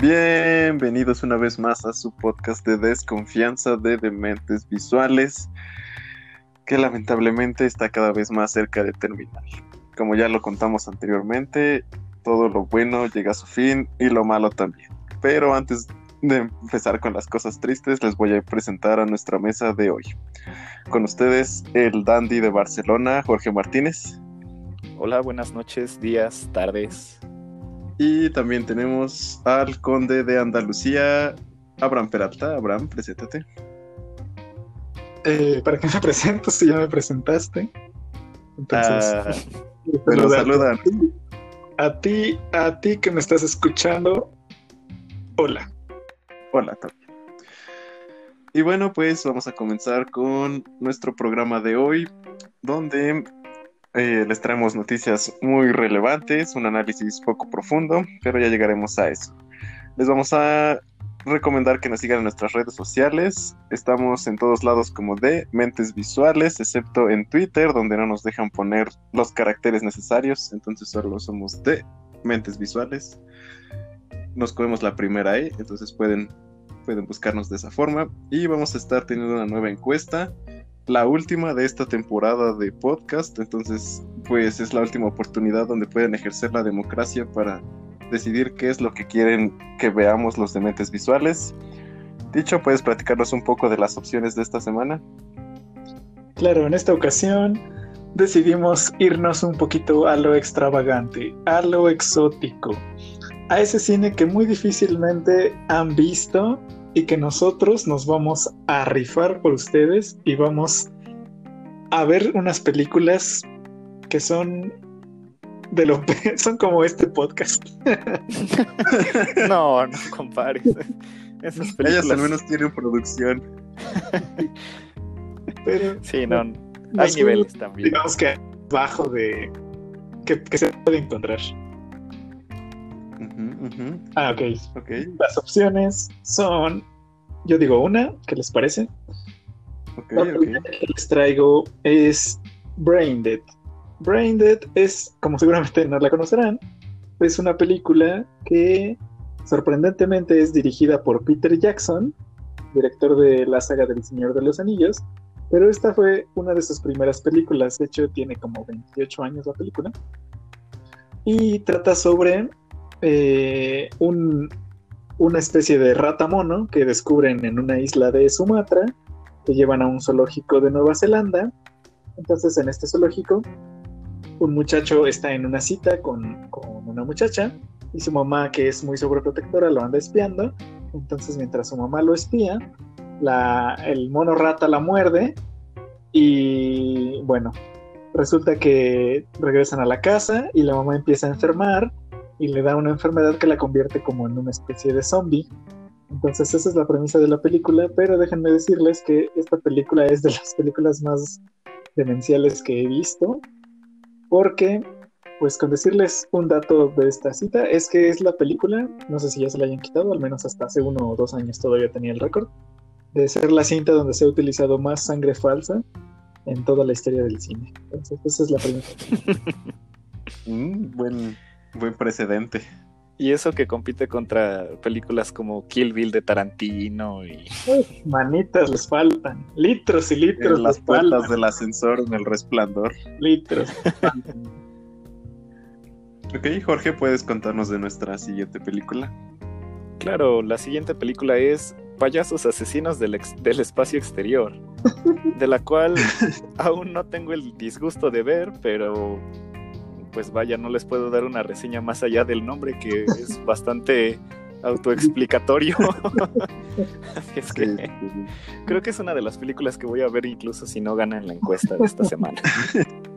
Bienvenidos una vez más a su podcast de desconfianza de dementes visuales, que lamentablemente está cada vez más cerca de terminar. Como ya lo contamos anteriormente, todo lo bueno llega a su fin y lo malo también. Pero antes de empezar con las cosas tristes, les voy a presentar a nuestra mesa de hoy. Con ustedes, el dandy de Barcelona, Jorge Martínez. Hola, buenas noches, días, tardes. Y también tenemos al conde de Andalucía, Abraham Peralta. Abraham, preséntate. Eh, ¿Para qué me presento si ya me presentaste? Entonces, ah, pero saludan. A ti, a ti que me estás escuchando, hola. Hola también. Y bueno, pues vamos a comenzar con nuestro programa de hoy, donde eh, les traemos noticias muy relevantes, un análisis poco profundo, pero ya llegaremos a eso. Les vamos a recomendar que nos sigan en nuestras redes sociales. Estamos en todos lados como de Mentes Visuales, excepto en Twitter, donde no nos dejan poner los caracteres necesarios. Entonces solo somos de Mentes Visuales. Nos comemos la primera E, entonces pueden, pueden buscarnos de esa forma. Y vamos a estar teniendo una nueva encuesta la última de esta temporada de podcast, entonces pues es la última oportunidad donde pueden ejercer la democracia para decidir qué es lo que quieren que veamos los dementes visuales. Dicho, ¿puedes platicarnos un poco de las opciones de esta semana? Claro, en esta ocasión decidimos irnos un poquito a lo extravagante, a lo exótico, a ese cine que muy difícilmente han visto y que nosotros nos vamos a rifar por ustedes y vamos a ver unas películas que son de lo son como este podcast. no, no compares. Esas películas... Ellas al menos tienen producción. Pero sí, no, hay niveles también. Digamos que bajo de que, que se puede encontrar. Ah, ok. Las opciones son, yo digo una, ¿qué les parece? la primera que les traigo es Brain Dead. Brain Dead es, como seguramente no la conocerán, es una película que sorprendentemente es dirigida por Peter Jackson, director de la saga del Señor de los Anillos, pero esta fue una de sus primeras películas, de hecho tiene como 28 años la película, y trata sobre eh, una especie de rata mono que descubren en una isla de Sumatra, que llevan a un zoológico de Nueva Zelanda. Entonces en este zoológico, un muchacho está en una cita con, una muchacha y su mamá, que es muy sobreprotectora, lo anda espiando. Entonces mientras su mamá lo espía, el mono rata la muerde y bueno, resulta que regresan a la casa y la mamá empieza a enfermar y le da una enfermedad que la convierte como en una especie de zombie. Entonces esa es la premisa de la película, pero déjenme decirles que esta película es de las películas más demenciales que he visto, porque, pues con decirles un dato de esta cita, es que es la película, no sé si ya se la hayan quitado, al menos hasta hace uno o dos años todavía tenía el récord, de ser la cinta donde se ha utilizado más sangre falsa en toda la historia del cine. Entonces esa es la premisa. mm, buen Buen precedente. Y eso que compite contra películas como Kill Bill de Tarantino y. manitas les faltan. Litros y litros. En las puertas del ascensor en el resplandor. Litros. ok, Jorge, ¿puedes contarnos de nuestra siguiente película? Claro, la siguiente película es Payasos Asesinos del, del Espacio Exterior, de la cual aún no tengo el disgusto de ver, pero pues vaya, no les puedo dar una reseña más allá del nombre que es bastante autoexplicatorio. es que creo que es una de las películas que voy a ver incluso si no gana en la encuesta de esta semana.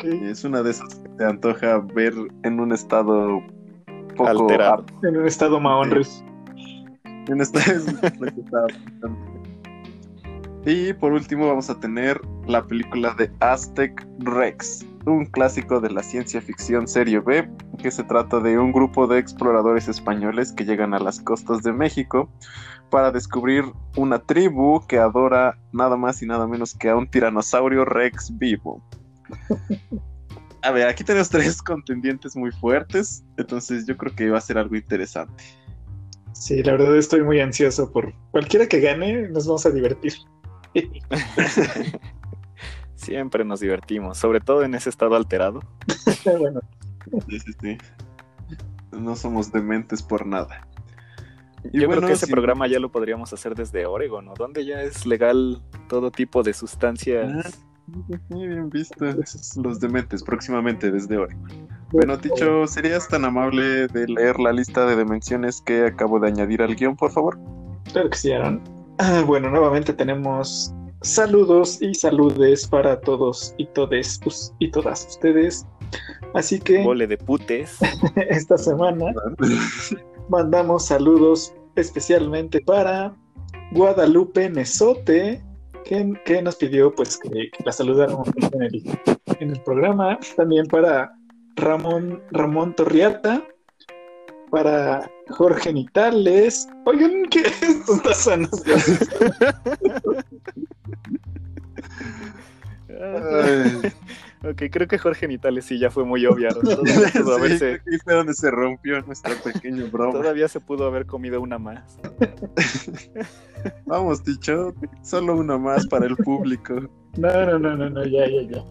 Es una de esas que te antoja ver en un estado poco alterado. En un estado maonres. En un estado y por último vamos a tener la película de Aztec Rex, un clásico de la ciencia ficción serie B, que se trata de un grupo de exploradores españoles que llegan a las costas de México para descubrir una tribu que adora nada más y nada menos que a un tiranosaurio Rex vivo. a ver, aquí tenemos tres contendientes muy fuertes, entonces yo creo que va a ser algo interesante. Sí, la verdad estoy muy ansioso por cualquiera que gane, nos vamos a divertir. Siempre nos divertimos, sobre todo en ese estado alterado. bueno, Sí, sí, sí. No somos dementes por nada. Y Yo bueno, creo que ese programa ya lo podríamos hacer desde Oregon, ¿no? Donde ya es legal todo tipo de sustancias. Muy bien visto. Los dementes, próximamente desde hoy. Bueno, Ticho, ¿serías tan amable de leer la lista de dimensiones que acabo de añadir al guion, por favor? Claro que sí, Aaron. Ah, Bueno, nuevamente tenemos saludos y saludes para todos y todes y todas ustedes. Así que Mole de putes. esta semana mandamos saludos especialmente para Guadalupe Nesote, que, que nos pidió pues que, que la saludáramos en el, en el programa. También para Ramón, Ramón Torriata, para Jorge Nitales. Oigan, ¿qué es estos tazanos? Ay, ok, creo que Jorge Nitales sí ya fue muy obvio. Todavía, sí, haberse- fue donde se rompió nuestra pequeña broma. todavía se pudo haber comido una más. Vamos, Ticho, solo una más para el público. No, no, no, no, no, ya, ya, ya.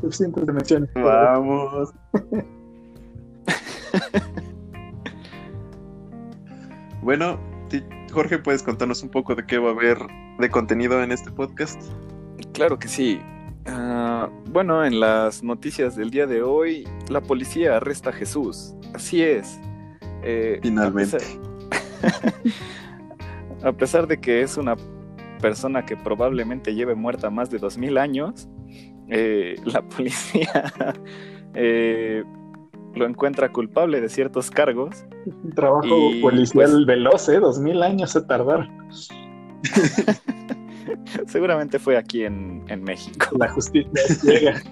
Suficientes dimensiones. Vamos. Bueno, Jorge, ¿puedes contarnos un poco de qué va a haber de contenido en este podcast? Claro que sí. Ah, bueno, en las noticias del día de hoy, la policía arresta a Jesús. Así es. Eh, Finalmente. A pesar, a pesar de que es una persona que probablemente lleve muerta más de 2000 años, eh, la policía eh, lo encuentra culpable de ciertos cargos. Un trabajo Y, policial pues- veloz, ¿eh? Dos mil años se tardaron. Seguramente fue aquí en, en México. La justicia llega.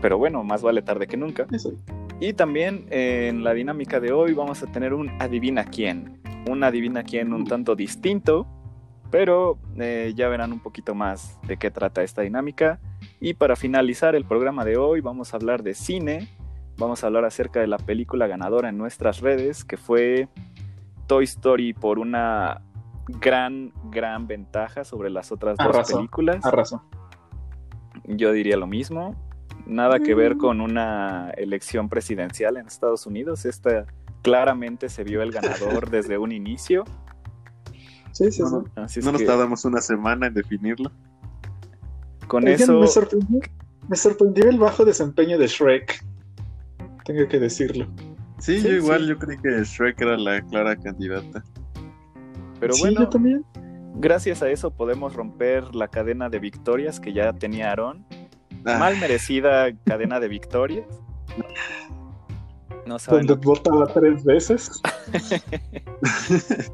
Pero bueno, más vale tarde que nunca. Eso. Y también eh, en la dinámica de hoy vamos a tener un adivina quién. Un adivina quién un tanto distinto, pero eh, ya verán un poquito más de qué trata esta dinámica. Y para finalizar el programa de hoy vamos a hablar de cine. Vamos a hablar acerca de la película ganadora en nuestras redes, que fue Toy Story por una gran, gran ventaja sobre las otras dos películas. Arrasó. Yo diría lo mismo. Nada que ver con una elección presidencial en Estados Unidos. Esta claramente se vio el ganador desde un inicio. Sí, sí, sí. No, Así es no nos que tardamos una semana en definirlo. Con Oigan, eso, me sorprendió, me sorprendió el bajo desempeño de Shrek. Tengo que decirlo. Sí, Sí, yo igual, sí. yo creí que Shrek era la clara candidata. pero sí, bueno, yo también. gracias a eso podemos romper la cadena de victorias que ya tenía Aaron. Ah, Mal merecida cadena de victorias. No saben Donde votaba tres veces.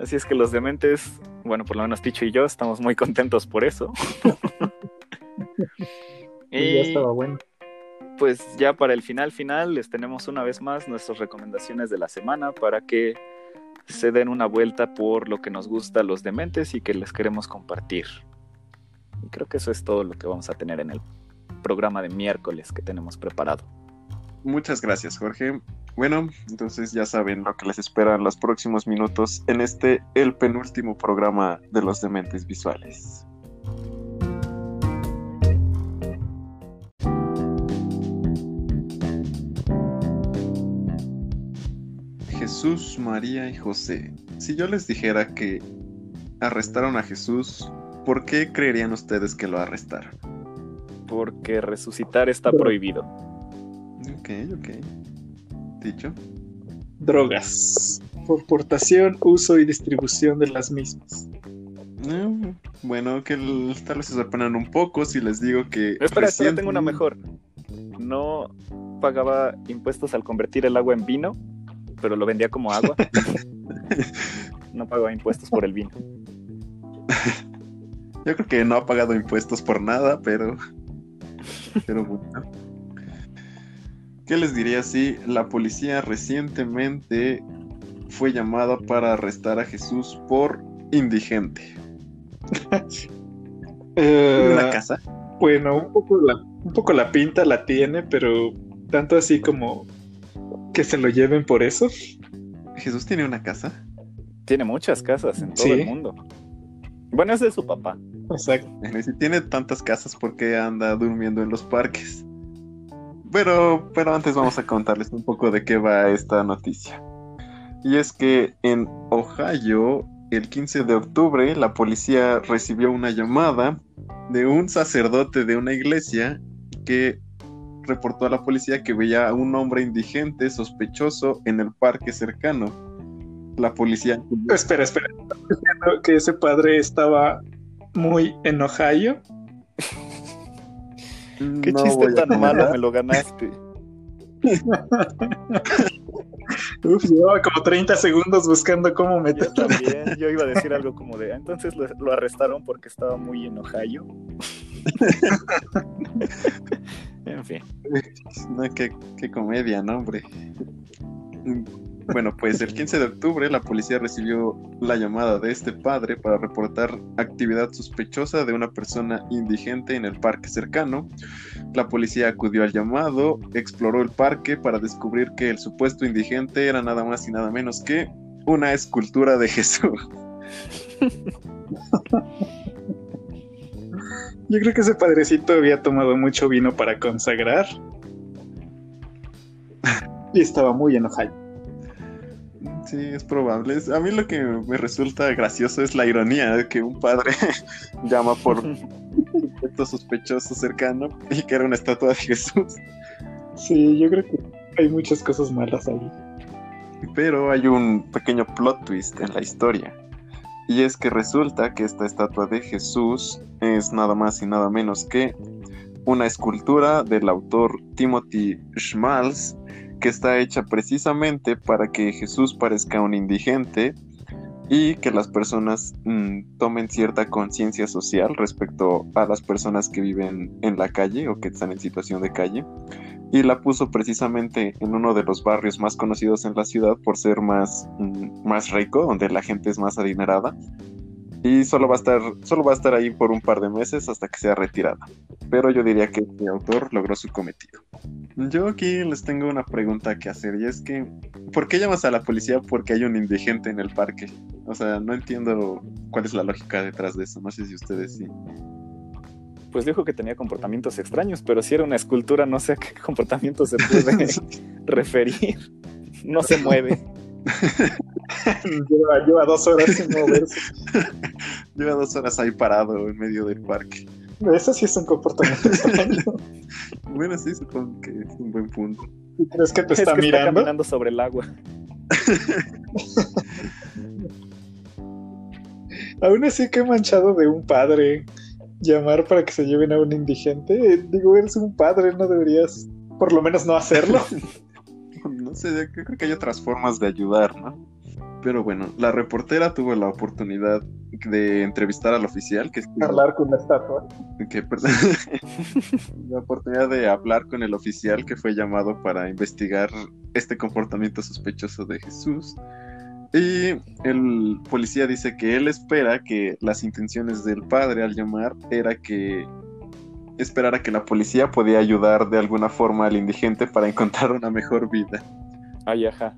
Así es que los dementes, bueno, por lo menos Ticho y yo estamos muy contentos por eso. Y ya estaba bueno. pues ya para el final final les tenemos una vez más nuestras recomendaciones de la semana para que se den una vuelta por lo que nos gusta a los dementes y que les queremos compartir. Y creo que eso es todo lo que vamos a tener en el programa de miércoles que tenemos preparado. Muchas gracias, Jorge. Bueno, entonces ya saben lo que les espera en los próximos minutos en este, el penúltimo programa de los dementes visuales. Jesús, María y José. Si yo les dijera que arrestaron a Jesús, ¿por qué creerían ustedes que lo arrestaron? Porque resucitar está prohibido. Ok, ok. Dicho. Drogas. Por portación, uso y distribución de las mismas. Eh, bueno, que el- tal vez se sorprendan un poco si les digo que. Espera, espera, recién- tengo una mejor. No pagaba impuestos al convertir el agua en vino, pero lo vendía como agua. no pagaba impuestos por el vino. Yo creo que no ha pagado impuestos por nada, pero. Pero bueno. ¿Qué les diría si la policía recientemente fue llamada para arrestar a Jesús por indigente? Eh, ¿En una casa? Bueno, un poco, la, un poco la pinta la tiene, pero tanto así como que se lo lleven por eso. Jesús tiene una casa. Tiene muchas casas en todo el mundo. Bueno, es de su papá. Exacto. si tiene tantas casas, ¿por qué anda durmiendo en los parques? Pero, pero antes vamos a contarles un poco de qué va esta noticia. Y es que en Ohio, el 15 de octubre, la policía recibió una llamada de un sacerdote de una iglesia que reportó a la policía que veía a un hombre indigente sospechoso en el parque cercano. La policía... Espera, espera. que ese padre estaba muy en Ohio? Qué chiste tan malo me lo ganaste. Uf, llevaba como 30 segundos buscando cómo meter. Yo también, yo iba a decir algo como de, entonces lo, arrestaron porque estaba muy en Ohio. en fin. No, qué, qué comedia, ¿no, hombre? Bueno, pues el 15 de octubre la policía recibió la llamada de este padre para reportar actividad sospechosa de una persona indigente en el parque cercano. La policía acudió al llamado, exploró el parque para descubrir que el supuesto indigente era nada más y nada menos que una escultura de Jesús. Yo creo que ese padrecito había tomado mucho vino para consagrar. Y estaba muy enojado. Sí, es probable. A mí lo que me resulta gracioso es la ironía de que un padre llama por un sospechoso cercano y que era una estatua de Jesús. Sí, yo creo que hay muchas cosas malas ahí. Pero hay un pequeño plot twist en la historia. Y es que resulta que esta estatua de Jesús es nada más y nada menos que una escultura del autor Timothy Schmalz que está hecha precisamente para que Jesús parezca un indigente y que las personas mm, tomen cierta conciencia social respecto a las personas que viven en la calle o que están en situación de calle. Y la puso precisamente en uno de los barrios más conocidos en la ciudad por ser más, mm, más rico, donde la gente es más adinerada y solo va a estar solo va a estar ahí por un par de meses hasta que sea retirada. Pero yo diría que el autor logró su cometido. Yo aquí les tengo una pregunta que hacer y es que ¿por qué llamas a la policía porque hay un indigente en el parque? O sea, no entiendo cuál es la lógica detrás de eso. No sé si ustedes sí. Pues dijo que tenía comportamientos extraños, pero si era una escultura, no sé a qué comportamiento se puede referir. No se mueve. Lleva, dos horas sin moverse. lleva dos horas ahí parado en medio del parque. Eso sí es un comportamiento extraño. bueno, sí, supongo que es un buen punto. ¿Crees que te está mirando? Está caminando sobre el agua. Aún así que manchado de un padre llamar para que se lleven a un indigente. Digo, eres un padre, no deberías por lo menos no hacerlo. No sé, creo que hay otras formas de ayudar, ¿no? Pero bueno, la reportera tuvo la oportunidad de entrevistar al oficial que hablar con la estatua. Que, la oportunidad de hablar con el oficial que fue llamado para investigar este comportamiento sospechoso de Jesús. Y el policía dice que él espera que las intenciones del padre al llamar era que esperara que la policía podía ayudar de alguna forma al indigente para encontrar una mejor vida. Ay, ajá.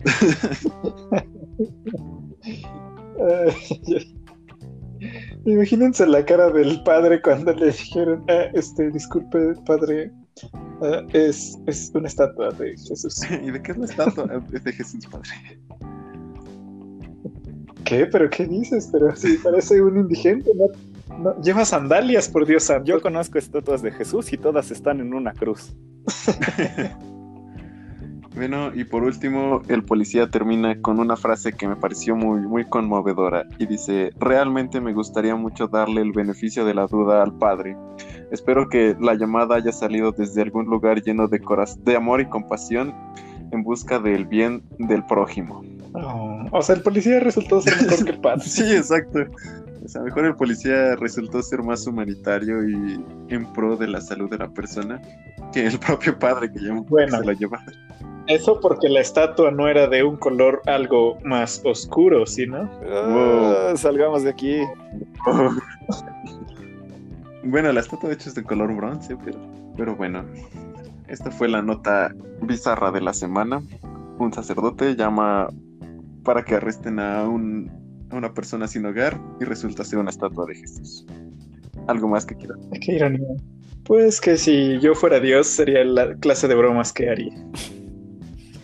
Imagínense la cara del padre cuando le dijeron, ah, este, disculpe, padre, ah, es, es, una estatua de Jesús. ¿Y de qué es la estatua? es de Jesús, padre. ¿Qué? ¿Pero qué dices? Pero si parece un indigente, ¿no? Lleva sandalias, por Dios santo. Yo conozco estatuas de Jesús y todas están en una cruz. bueno, y por último, el policía termina con una frase que me pareció muy, muy conmovedora y dice, realmente me gustaría mucho darle el beneficio de la duda al padre. Espero que la llamada haya salido desde algún lugar lleno de, de amor y compasión en busca del bien del prójimo. Oh, o sea, el policía resultó ser mejor que el padre. sí, exacto. O sea, mejor el policía resultó ser más humanitario y en pro de la salud de la persona que el propio padre que se la lleva. Eso porque la estatua no era de un color algo más oscuro, ah, ¿sí, no? salgamos de aquí. Bueno, la estatua de hecho es de color bronce, pero, pero bueno. Esta fue la nota bizarra de la semana. Un sacerdote llama para que arresten a, un, a una persona sin hogar y resulta ser una estatua de Jesús. ¿Algo más que quieras? Qué ironía. Pues que si yo fuera Dios sería la clase de bromas que haría.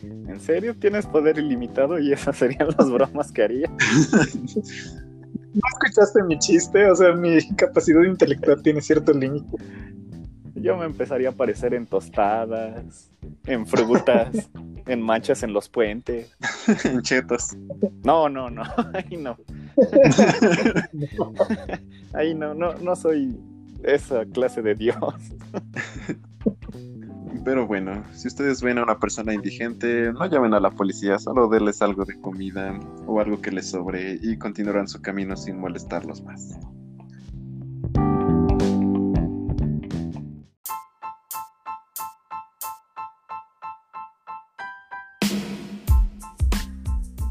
¿En serio tienes poder ilimitado y esas serían las bromas que haría? ¿No escuchaste mi chiste? O sea, mi capacidad intelectual tiene cierto límite. Yo me empezaría a aparecer en tostadas, en frutas, en manchas en los puentes. en chetos. No, no, no, ahí no. ahí no, no, no soy esa clase de Dios. Pero bueno, si ustedes ven a una persona indigente, no llamen a la policía, solo denles algo de comida o algo que les sobre y continuarán su camino sin molestarlos más.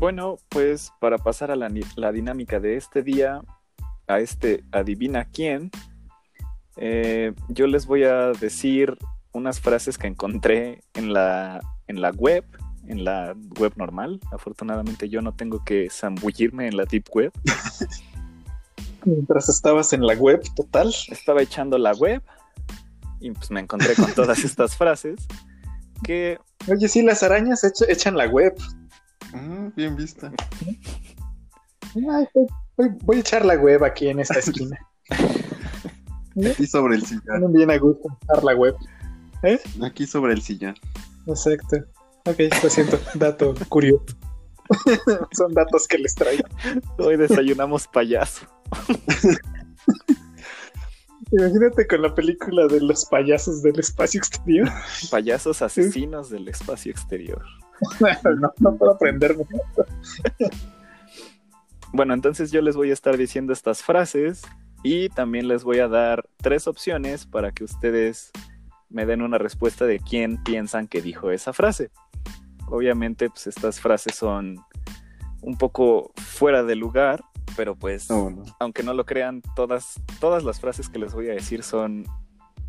Bueno, pues para pasar a la, la dinámica de este día, a este adivina quién, eh, yo les voy a decir unas frases que encontré en la, en la web, en la web normal. Afortunadamente yo no tengo que zambullirme en la deep web. Mientras estabas en la web total. Estaba echando la web y pues me encontré con todas estas frases que... Oye, sí, las arañas echan la web. Ah, bien vista. voy, a echar la web aquí en esta esquina. Aquí sobre el sillón. Bien a gusto echar la web. ¿Eh? Aquí sobre el sillón. Exacto. Ok, lo siento. Dato curioso. Son datos que les traigo. Hoy desayunamos payaso. Imagínate con la película de los payasos del espacio exterior. Payasos asesinos del espacio exterior. no, no puedo aprenderme. bueno, entonces yo les voy a estar diciendo estas frases y también les voy a dar tres opciones para que ustedes me den una respuesta de quién piensan que dijo esa frase. Obviamente, pues estas frases son un poco fuera de lugar, pero pues, aunque no lo crean, todas, todas las frases que les voy a decir son,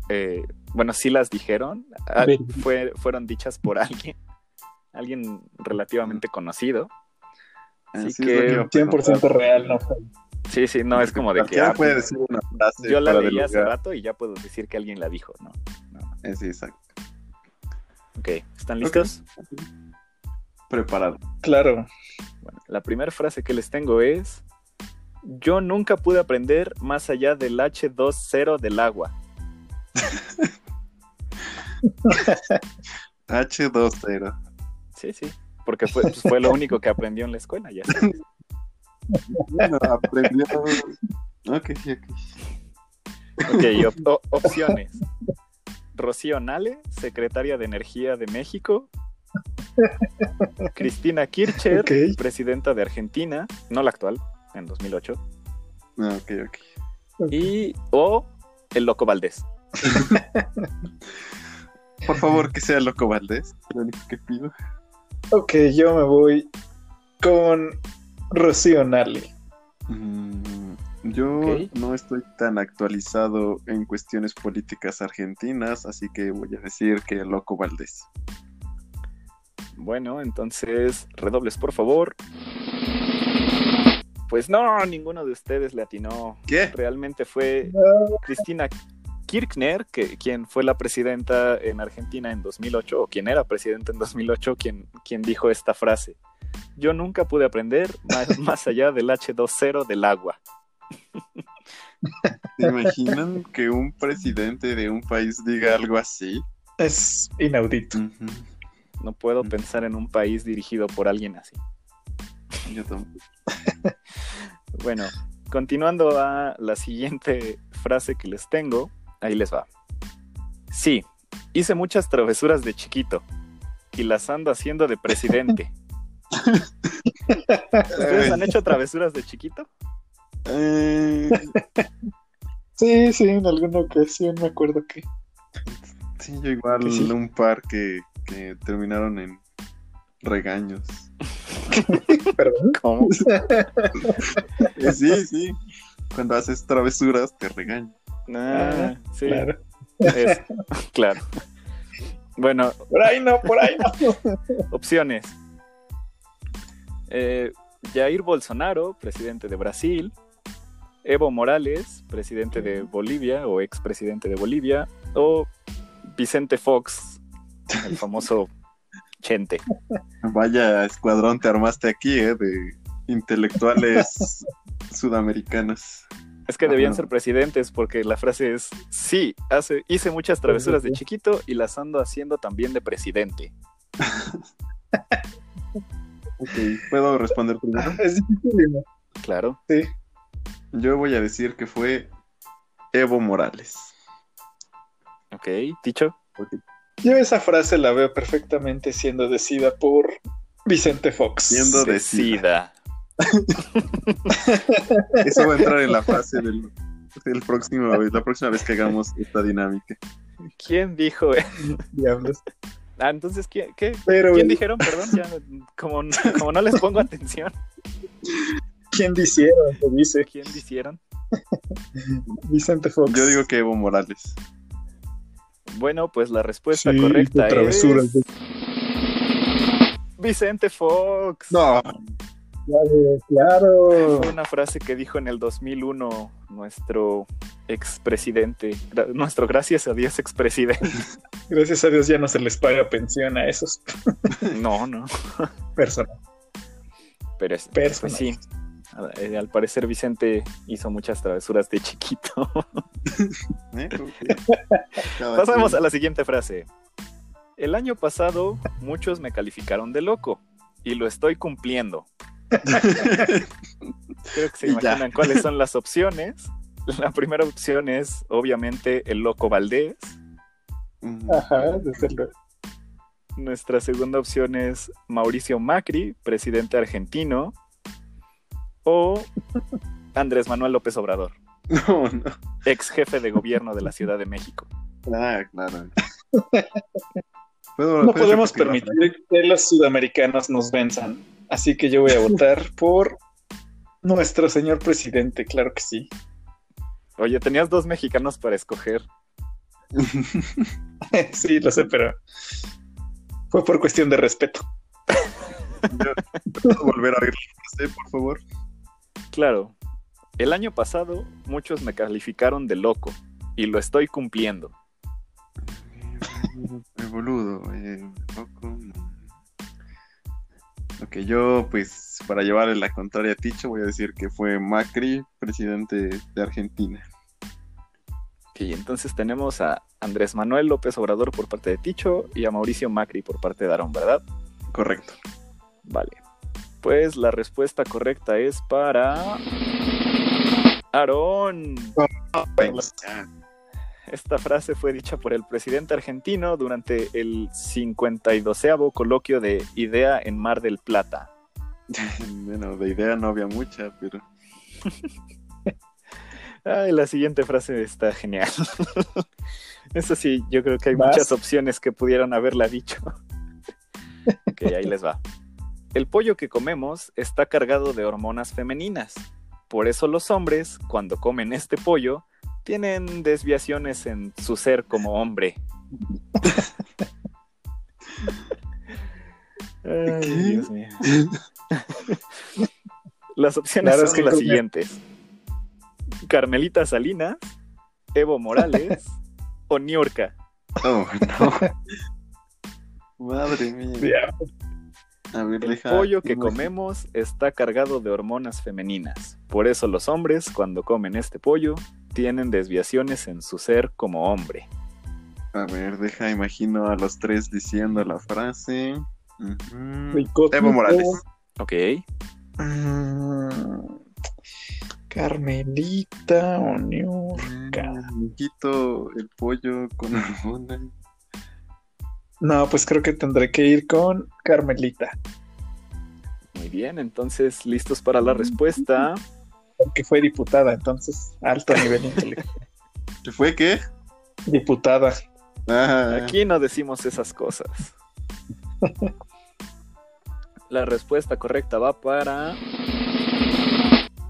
eh, bueno, sí las dijeron, ah, fue, fueron dichas por alguien, alguien relativamente conocido. Así que 100% real, no Sí, sí, no es como de que. Ah, puede decir una frase. Yo la leí hace rato y ya puedo decir que alguien la dijo, ¿no? Es exacto. Ok, ¿están listos? Preparado. Claro. Bueno, la primera frase que les tengo es: Yo nunca pude aprender más allá del H20 del agua. H20. Sí, sí, porque fue, pues, fue lo único que aprendió en la escuela ya. Bueno, aprendió. Ok, ok. Ok, opciones. Rocío Nale, secretaria de Energía de México. Cristina Kirchner, presidenta de Argentina, no la actual, en 2008. Ah, ok, ok. Y o el Loco Valdés. Por favor, que sea Loco Valdés, lo único que pido. Ok, yo me voy con Rocío Nale. Mm, yo no estoy tan actualizado en cuestiones políticas argentinas, así que voy a decir que Loco Valdés. Bueno, entonces, redobles por favor. Pues no, ninguno de ustedes le atinó. ¿Qué? Realmente fue Cristina Kirchner, que, quien fue la presidenta en Argentina en 2008, o quien era presidenta en 2008, quien, quien dijo esta frase yo nunca pude aprender más, allá del H20 del agua. ¿Se imaginan que un presidente de un país diga algo así? Es inaudito. No puedo pensar en un país dirigido por alguien así. Yo tampoco. bueno, continuando a la siguiente frase que les tengo, ahí les va. Sí, hice muchas travesuras de chiquito y las ando haciendo de presidente. ¿Ustedes han hecho travesuras de chiquito? Eh, sí, sí, en alguna ocasión me acuerdo que. Sí, yo igual un par que, terminaron en regaños. ¿Perdón? ¿Cómo? sí, sí. Cuando haces travesuras te regañan. Ah, sí. Claro. Es- claro. Bueno, Por ahí no, por ahí no. opciones. Eh, Jair Bolsonaro, presidente de Brasil. Evo Morales, presidente de Bolivia o expresidente de Bolivia. O Vicente Fox, el famoso Chente. Vaya escuadrón te armaste aquí, ¿eh? De intelectuales sudamericanos. Es que debían Ajá. ser presidentes porque la frase es, sí, hace, hice muchas travesuras de chiquito y las ando haciendo también de presidente. Ok, ¿puedo responder primero? Es difícil, Claro. Sí. Yo voy a decir que fue Evo Morales. Ok, dicho. Yo esa frase la veo perfectamente siendo decida por Vicente Fox. Siendo decida. Eso va a entrar en la fase del, del próximo, la próxima vez que hagamos esta dinámica. ¿Quién dijo? Diablos. Ah, entonces, ¿quién, qué? Pero, ¿Quién dijeron? Perdón, ya, como, como no les pongo atención. ¿quién dijeron? Dice ¿Quién dijeron? Vicente Fox. Yo digo que Evo Morales. Bueno, pues la respuesta Sí, correcta es de- Vicente Fox. No, Claro. Fue una frase que dijo en el 2001 nuestro expresidente, nuestro gracias a Dios expresidente. Gracias a Dios ya no se les paga pensión a esos No, no, personas. pero es, pues sí. Eh, Al parecer Vicente hizo muchas travesuras de chiquito. ¿eh? Pasamos a la siguiente frase. El año pasado muchos me calificaron de loco y lo estoy cumpliendo. Creo que se imaginan cuáles son las opciones. La primera opción es, obviamente, el loco Valdés. Ajá, desde luego. Nuestra segunda opción es Mauricio Macri, presidente argentino. O Andrés Manuel López Obrador, No, no. ex jefe de gobierno de la Ciudad de México. Ah, claro. ¿Puedo- No podemos permitir que los sudamericanos nos venzan. Así que yo voy a votar por nuestro señor presidente, claro que sí. Oye, tenías dos mexicanos para escoger. sí, lo sé, pero fue por cuestión de respeto. ¿Puedo volver a oír la frase, por favor? Claro, el año pasado muchos me calificaron de loco y lo estoy cumpliendo. El boludo, eh, loco. Ok, yo, pues, para llevarle la contraria a Ticho, voy a decir que fue Macri, presidente de Argentina. Ok, entonces tenemos a Andrés Manuel López Obrador por parte de Ticho y a Mauricio Macri por parte de Aarón, ¿verdad? Correcto. Vale. Pues la respuesta correcta es para Aarón. Esta frase fue dicha por el presidente argentino durante el 52 coloquio de Idea en Mar del Plata. Bueno, de idea no había mucha, pero Ay, la siguiente frase está genial. Eso sí, yo creo que hay muchas opciones que pudieron haberla dicho. ok, ahí les va. El pollo que comemos está cargado de hormonas femeninas. Por eso los hombres, cuando comen este pollo, tienen desviaciones en su ser como hombre. Ay. Dios mío. Las opciones Claro, son las siguientes. Carmelita Salinas, Evo Morales o Niurka. Oh, no. Madre mía. Ya, A ver, El deja- pollo que comemos está cargado de hormonas femeninas. Por eso los hombres, cuando comen este pollo, tienen desviaciones en su ser como hombre. A ver, deja, imagino a los tres diciendo la frase. Rico- Evo Morales. Ok. Mm, Carmelita o Niurka. Me quito el pollo con hormonas. No, pues creo que tendré que ir con Carmelita, Muy bien, entonces listos para la respuesta. Porque fue diputada, entonces alto nivel intelectual. ¿Qué fue qué? Diputada. Ah, Aquí no decimos esas cosas. La respuesta correcta va para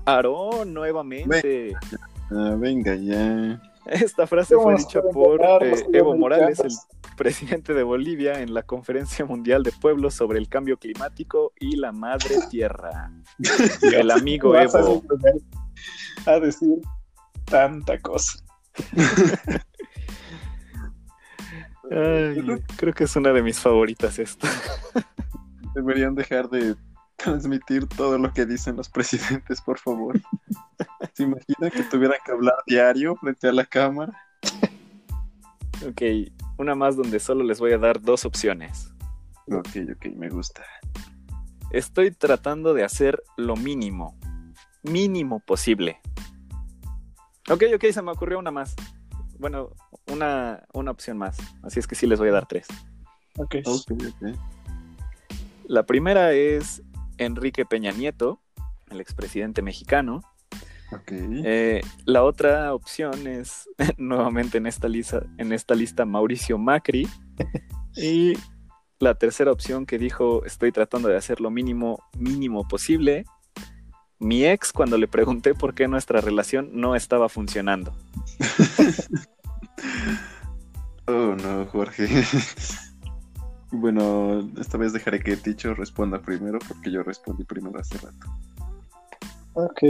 Aarón nuevamente. ah, venga ya. Esta frase fue dicha por eh, Evo Morales, el presidente de Bolivia, en la Conferencia Mundial de Pueblos sobre el Cambio Climático y la Madre Tierra. el amigo Evo. A decir tanta cosa. creo que es una de mis favoritas esta. Deberían dejar de transmitir todo lo que dicen los presidentes, por favor. ¿Se imaginan que tuvieran que hablar diario frente a la cámara? Ok, una más donde solo les voy a dar dos opciones. Ok, ok, me gusta. Estoy tratando de hacer lo mínimo, mínimo posible. Ok, ok, se me ocurrió una más. Bueno, una, una opción más. Así es que sí les voy a dar tres. Ok. okay, okay. La primera es Enrique Peña Nieto, el expresidente mexicano. Okay. Eh, la otra opción es nuevamente en esta lista, en esta lista Mauricio Macri. y la tercera opción que dijo estoy tratando de hacer lo mínimo, mínimo posible. Mi ex cuando le pregunté por qué nuestra relación no estaba funcionando. oh no, Jorge. Bueno, esta vez dejaré que Ticho responda primero porque yo respondí primero hace rato. Ok,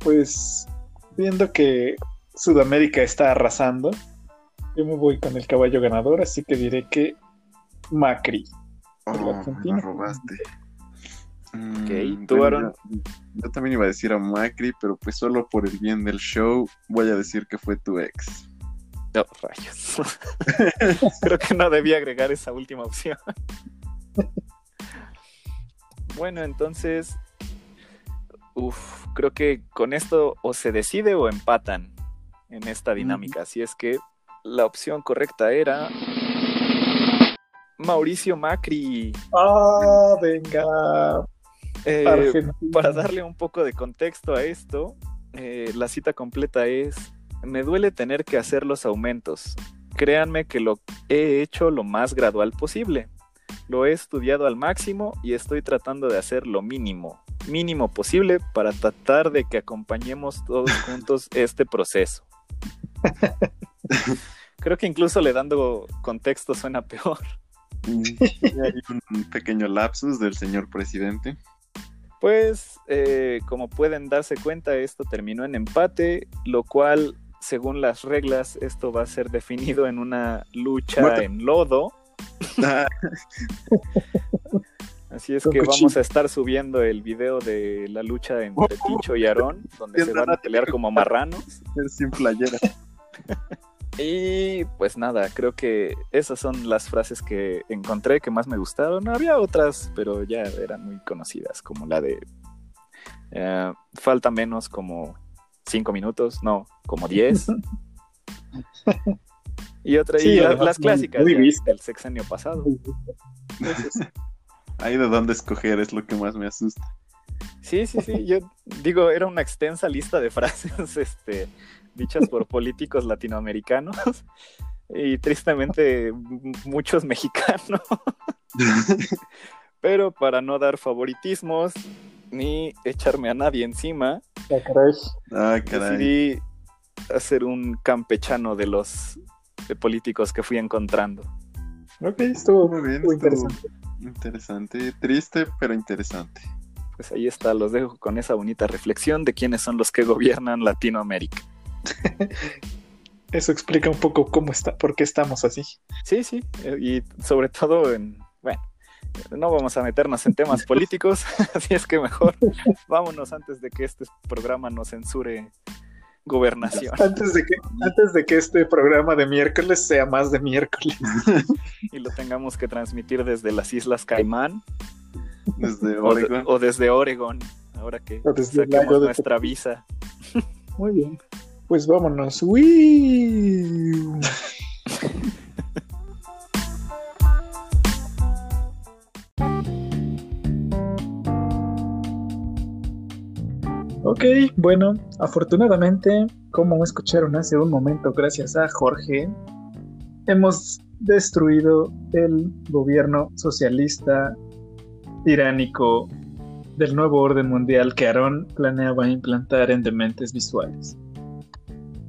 pues viendo que Sudamérica está arrasando, yo me voy con el caballo ganador, así que diré que Macri. Oh, me robaste. Ok, tú, Aaron. Yo, yo también iba a decir a Macri, pero pues solo por el bien del show voy a decir que fue tu ex. No, rayos. Creo que no debía agregar esa última opción. bueno, entonces. Uf, creo que con esto o se decide o empatan en esta dinámica. Así es que la opción correcta era. Mauricio Macri. Ah, venga. Eh, para darle un poco de contexto a esto, eh, la cita completa es me duele tener que hacer los aumentos. Créanme que lo he hecho lo más gradual posible. Lo he estudiado al máximo y estoy tratando de hacer lo mínimo, mínimo posible para tratar de que acompañemos todos juntos este proceso. Creo que incluso le dando contexto suena peor. Hay un pequeño lapsus del señor presidente. Pues, eh, como pueden darse cuenta, esto terminó en empate, lo cual según las reglas, esto va a ser definido en una lucha en lodo. Ah. Así es que vamos a estar subiendo el video de la lucha entre Ticho y Aarón, donde se van a pelear como marranos. Sin playera. Y pues nada, creo que esas son las frases que encontré que más me gustaron. Había otras, pero ya eran muy conocidas, como la de eh, falta menos como cinco minutos, no, como diez. y otra, y las clásicas del sexenio pasado. Ahí de dónde escoger es lo que más me asusta. Sí, sí, sí. Yo digo, era una extensa lista de frases este, dichas por políticos latinoamericanos y tristemente muchos mexicanos. Pero para no dar favoritismos, ni echarme a nadie encima. Ah, Decidí hacer un campechano de los políticos que fui encontrando. Ok, estuvo muy bien. interesante. interesante. Triste, pero interesante. Pues ahí está, los dejo con esa bonita reflexión de quiénes son los que gobiernan Latinoamérica. Eso explica un poco cómo está, por qué estamos así. Sí, sí, eh, y sobre todo en, bueno, no vamos a meternos en temas políticos, así es que mejor vámonos antes de que este programa nos censure gobernación. Antes de que, antes de que este programa de miércoles sea más de miércoles. y lo tengamos que transmitir desde las Islas Caimán. Desde Oregon. O, desde Oregon, ahora que saquemos nuestra visa. Muy bien. Pues vámonos. ¡Uy! Ok, bueno, afortunadamente, como escucharon hace un momento, gracias a Jorge, hemos destruido el gobierno socialista tiránico del nuevo orden mundial que Aarón planeaba implantar en dementes visuales.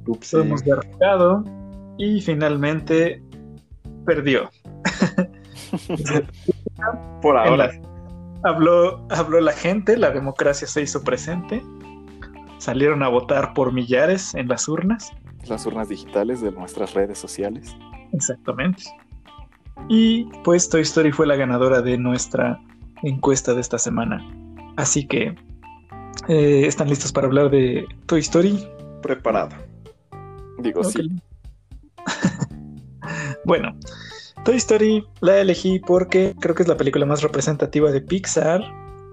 Ups, hemos derrotado y finalmente perdió. Por ahora. habló, habló la gente, la democracia se hizo presente. Salieron a votar por millares en las urnas. Las urnas digitales de nuestras redes sociales. Exactamente. Y pues Toy Story fue la ganadora de nuestra encuesta de esta semana. Así que, eh, ¿están listos para hablar de Toy Story? Preparado. Digo, sí. bueno, Toy Story la elegí porque creo que es la película más representativa de Pixar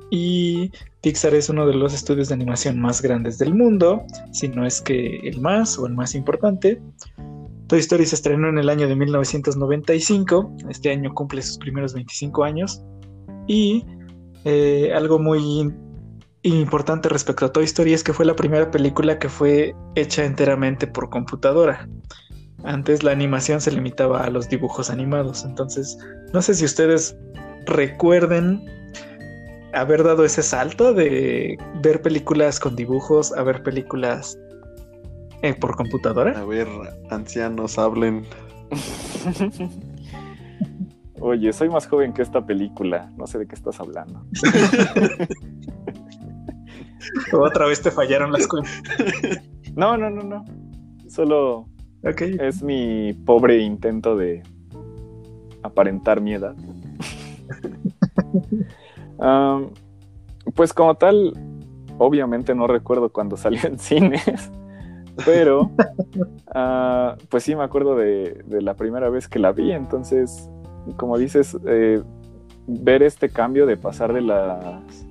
y Pixar es uno de los estudios de animación más grandes del mundo, si no es que el más o el más importante. Toy Story se estrenó en el año de 1995, este año cumple sus primeros 25 años y eh, algo muy importante respecto a Toy Story es que fue la primera película que fue hecha enteramente por computadora. Antes la animación se limitaba a los dibujos animados, entonces no sé si ustedes recuerden haber dado ese salto de ver películas con dibujos a ver películas eh, por computadora. A ver, ancianos, hablen. Oye, soy más joven que esta película, no sé de qué estás hablando. Otra vez te fallaron las cuentas. No, no, no, no. Solo es mi pobre intento de aparentar mi edad. pues como tal, obviamente no recuerdo cuando salió en cines, pero ah, pues sí me acuerdo de, la primera vez que la vi, entonces, como dices, eh, ver este cambio de pasar de las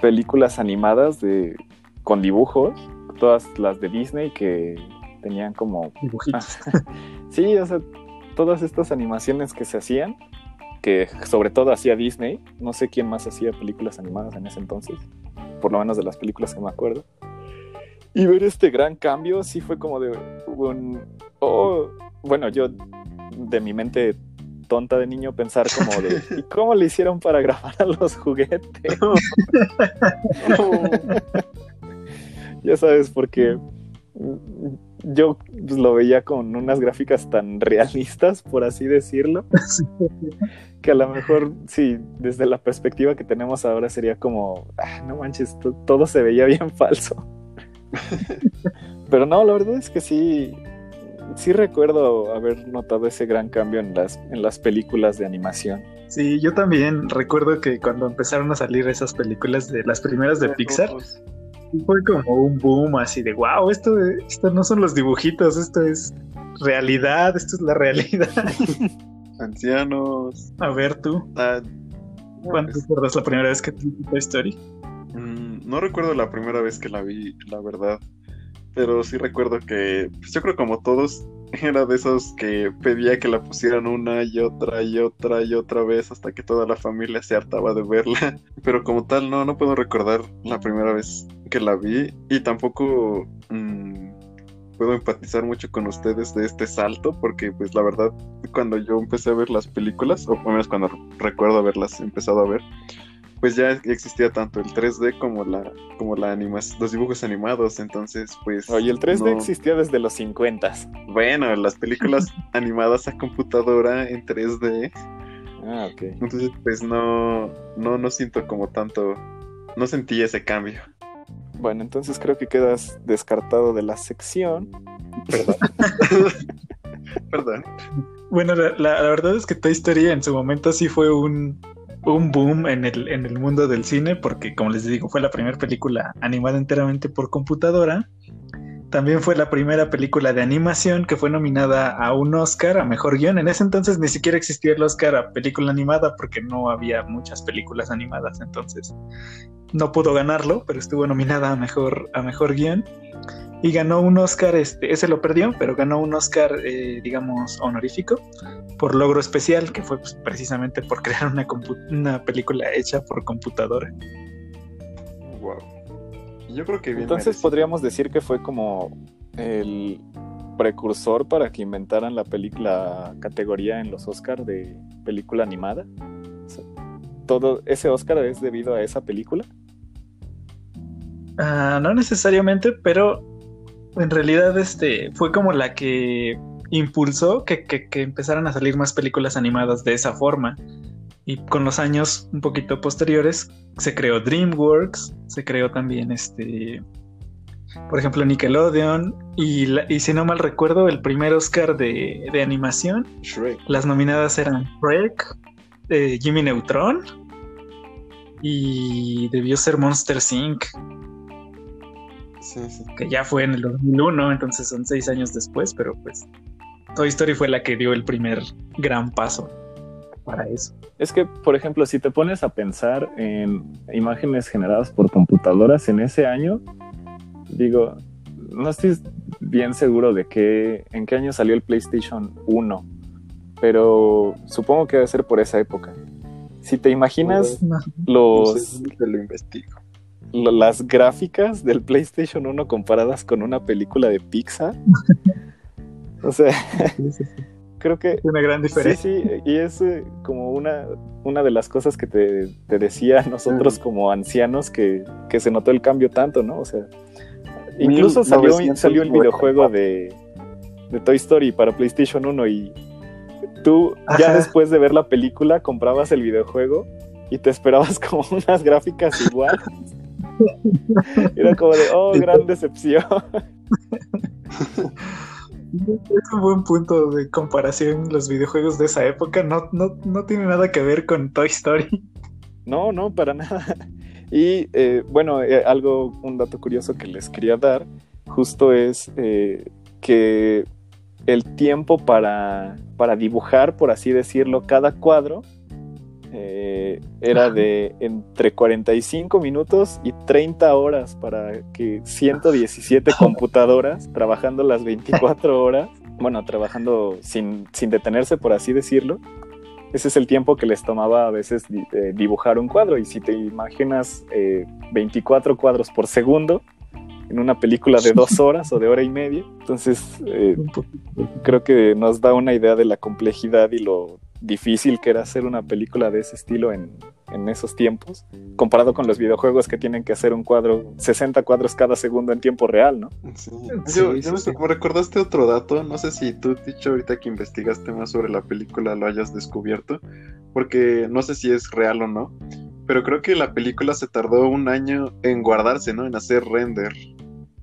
películas animadas de, con dibujos, todas las de Disney que tenían como... Dibujitos. sí, o sea, todas estas animaciones que se hacían, que sobre todo hacía Disney, no sé quién más hacía películas animadas en ese entonces, por lo menos de las películas que me acuerdo. Y ver este gran cambio sí fue como de un... Oh, bueno, yo de mi mente tonta de niño pensar como de ¿y cómo le hicieron para grabar a los juguetes? ya sabes, porque yo pues, lo veía con unas gráficas tan realistas, por así decirlo, que a lo mejor, sí, desde la perspectiva que tenemos ahora sería como, ah, no manches, todo se veía bien falso. Pero no, la verdad es que sí, sí recuerdo haber notado ese gran cambio en las, en las películas de animación. Sí, yo también recuerdo que cuando empezaron a salir esas películas de las primeras de Pixar, fue como un boom así de wow, esto, esto no son los dibujitos, esto es realidad, esto es la realidad. Ancianos. A ver tú. Ah, ¿Cuándo pues recuerdas la primera vez que te Toy Story? Mm, no recuerdo la primera vez que la vi, la verdad. Pero sí recuerdo que, pues yo creo como todos, era de esos que pedía que la pusieran una y otra y otra y otra vez hasta que toda la familia se hartaba de verla. Pero como tal, no, no puedo recordar la primera vez que la vi y tampoco mm, puedo empatizar mucho con ustedes de este salto porque pues la verdad cuando yo empecé a ver las películas, o al menos cuando recuerdo haberlas empezado a ver, pues ya existía tanto el 3D como la como la los dibujos animados, entonces pues Oye, el 3D existía desde los 50. Bueno, las películas animadas a computadora en 3D. Ah, ok. Entonces pues no no no siento como tanto no sentí ese cambio. Bueno, entonces creo que quedas descartado de la sección. Perdón. Perdón. Bueno, la, la, verdad es que Toy Story en su momento sí fue un, un boom en el, en el mundo del cine, porque como les digo, fue la primera película animada enteramente por computadora. También fue la primera película de animación que fue nominada a un Oscar a Mejor Guión. En ese entonces ni siquiera existía el Oscar a Película Animada porque no había muchas películas animadas, entonces no pudo ganarlo, pero estuvo nominada a Mejor, a mejor Guión y ganó un Oscar, este, ese lo perdió, pero ganó un Oscar, eh, digamos, honorífico por logro especial, que fue pues, precisamente por crear una, una película hecha por computadora. Wow. Yo creo que Entonces podríamos decir que fue como el precursor para que inventaran la película categoría en los Oscars de película animada. todo ese Oscar es debido a esa película. Ah, no necesariamente, pero en realidad este fue como la que impulsó que, que, que, empezaran a salir más películas animadas de esa forma. Y con los años un poquito posteriores se creó DreamWorks, se creó también este, por ejemplo, Nickelodeon. Y, y si no mal recuerdo, el primer Oscar de, de animación, las nominadas eran Shrek, eh, Jimmy Neutron y debió ser Monster Inc. Que ya fue en el 2001, entonces son seis años después, pero pues Toy Story fue la que dio el primer gran paso para eso. Es que, por ejemplo, si te pones a pensar en imágenes generadas por computadoras en ese año, digo, no estoy bien seguro de qué, en qué año salió el PlayStation 1, pero supongo que debe ser por esa época. Si te imaginas los... lo investigo. Las gráficas del PlayStation 1 comparadas con una película de Pixar. o sea, creo que... Una gran diferencia. Sí, sí, y es eh, como una, una de las cosas que te, te decía nosotros como ancianos que, que, se notó el cambio tanto, ¿no? O sea, incluso salió, salió el videojuego de, de, Toy Story para PlayStation 1 y tú ya después de ver la película comprabas el videojuego y te esperabas como unas gráficas igual. Era como de, oh, gran decepción. Es un buen punto de comparación los videojuegos de esa época. No, no, no tiene nada que ver con Toy Story. No, no, para nada. Y eh, bueno, eh, algo, un dato curioso que les quería dar, justo es eh, que el tiempo para, para dibujar, por así decirlo, cada cuadro eh, era de entre 45 minutos y 30 horas para que 117 computadoras trabajando las 24 horas, bueno, trabajando sin, sin detenerse, por así decirlo. Ese es el tiempo que les tomaba a veces eh, dibujar un cuadro. Y si te imaginas 24 eh, cuadros por segundo, en una película de dos horas o de hora y media. Entonces, creo que nos da una idea de la complejidad y lo difícil que era hacer una película de ese estilo en, en, esos tiempos, comparado con los videojuegos que tienen que hacer un cuadro, 60 cuadros cada segundo en tiempo real, ¿no? Sí. Yo, yo me, recordaste otro dato, no sé si tú, dicho ahorita que investigaste más sobre la película, lo hayas descubierto, porque no sé si es real o no, pero creo que la película se tardó un año en guardarse, ¿no? En hacer render.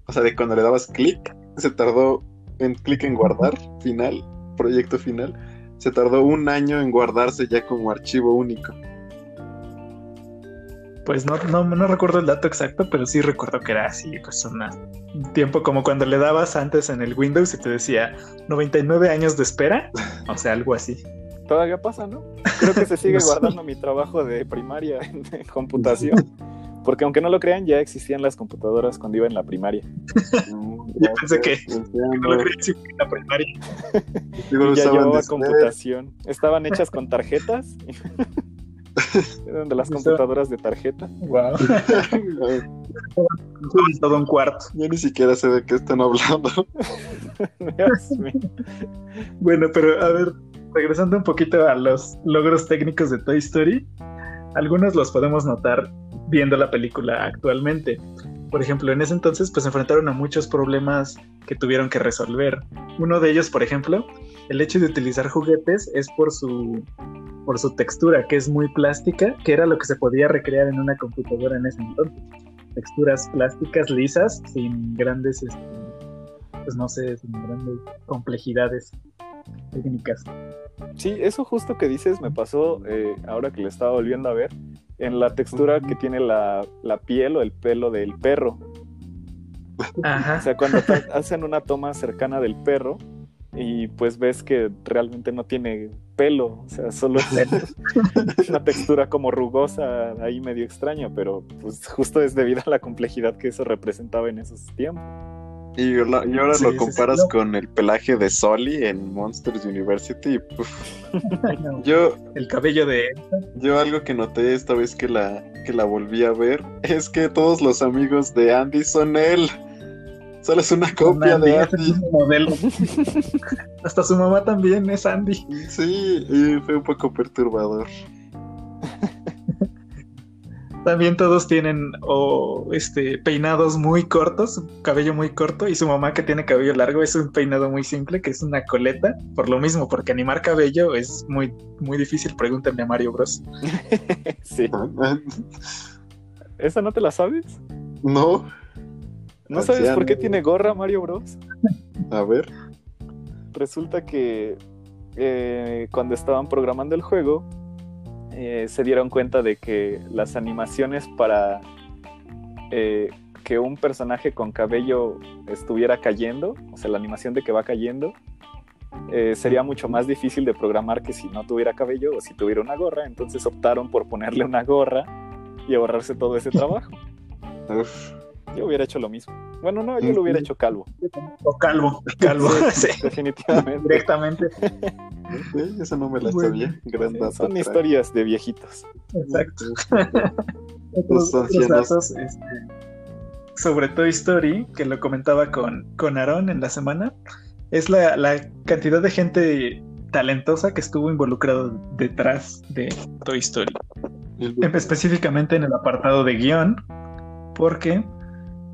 O sea, de cuando le dabas clic, se tardó en clic en guardar, final, proyecto final se tardó un año en guardarse ya como archivo único. Pues no, no, no recuerdo el dato exacto, pero sí recuerdo que era así, pues un tiempo como cuando le dabas antes en el Windows y te decía 99 años de espera, o sea, algo así. Todavía pasa, ¿no? Creo que se sigue guardando mi trabajo de primaria en computación. Porque aunque no lo crean, ya existían las computadoras cuando iba en la primaria. Yo pensé que, no lo creían en la primaria. ya llevaba computación. Estaban hechas con tarjetas. Eran de las computadoras de tarjeta. Wow. todo un cuarto. Yo ni siquiera sé de qué están hablando. bueno, pero a ver, regresando un poquito a los logros técnicos de Toy Story, algunos los podemos notar viendo la película actualmente. Por ejemplo, en ese entonces pues enfrentaron a muchos problemas que tuvieron que resolver. Uno de ellos, por ejemplo, el hecho de utilizar juguetes es por su por su textura, que es muy plástica, que era lo que se podía recrear en una computadora en ese entonces. Texturas plásticas lisas, sin grandes, este, pues no sé, sin grandes complejidades técnicas. Sí, eso justo que dices me pasó eh, ahora que le estaba volviendo a ver en la textura que tiene la, piel o el pelo del perro. O sea, cuando hacen una toma cercana del perro y pues ves que realmente no tiene pelo, o sea, solo es una textura como rugosa ahí medio extraña, pero pues justo es debido a la complejidad que eso representaba en esos tiempos. Y, ahora lo comparas con el pelaje de Soli en Monsters University. yo, el cabello de Yo algo que noté esta vez que la, que la volví a ver es que todos los amigos de Andy son él. Solo es una copia de Andy. Modelo. Hasta su mamá también es Andy. Sí, y fue un poco perturbador. También todos tienen o este peinados muy cortos, cabello muy corto, y su mamá que tiene cabello largo es un peinado muy simple, que es una coleta, por lo mismo, porque animar cabello es muy, muy difícil, pregúntenle a Mario Bros. sí. ¿Esa no te la sabes? No. ¿No sabes por qué tiene gorra Mario Bros? A ver. Resulta que eh, cuando estaban programando el juego, eh, se dieron cuenta de que las animaciones para eh, que un personaje con cabello estuviera cayendo, o sea, la animación de que va cayendo, sería mucho más difícil de programar que si no tuviera cabello o si tuviera una gorra. Entonces optaron por ponerle una gorra y ahorrarse todo ese trabajo. Yo hubiera hecho lo mismo. Bueno, no, yo lo hubiera hecho calvo. O calvo, calvo. Sí, definitivamente. Directamente. eso no me la sabía. son historias de viejitos. Exacto. Otros, datos, este, sobre Toy Story, que lo comentaba con, con Aaron en la semana, es la, la cantidad de gente talentosa que estuvo involucrado detrás de Toy Story. Específicamente en el apartado de guion, porque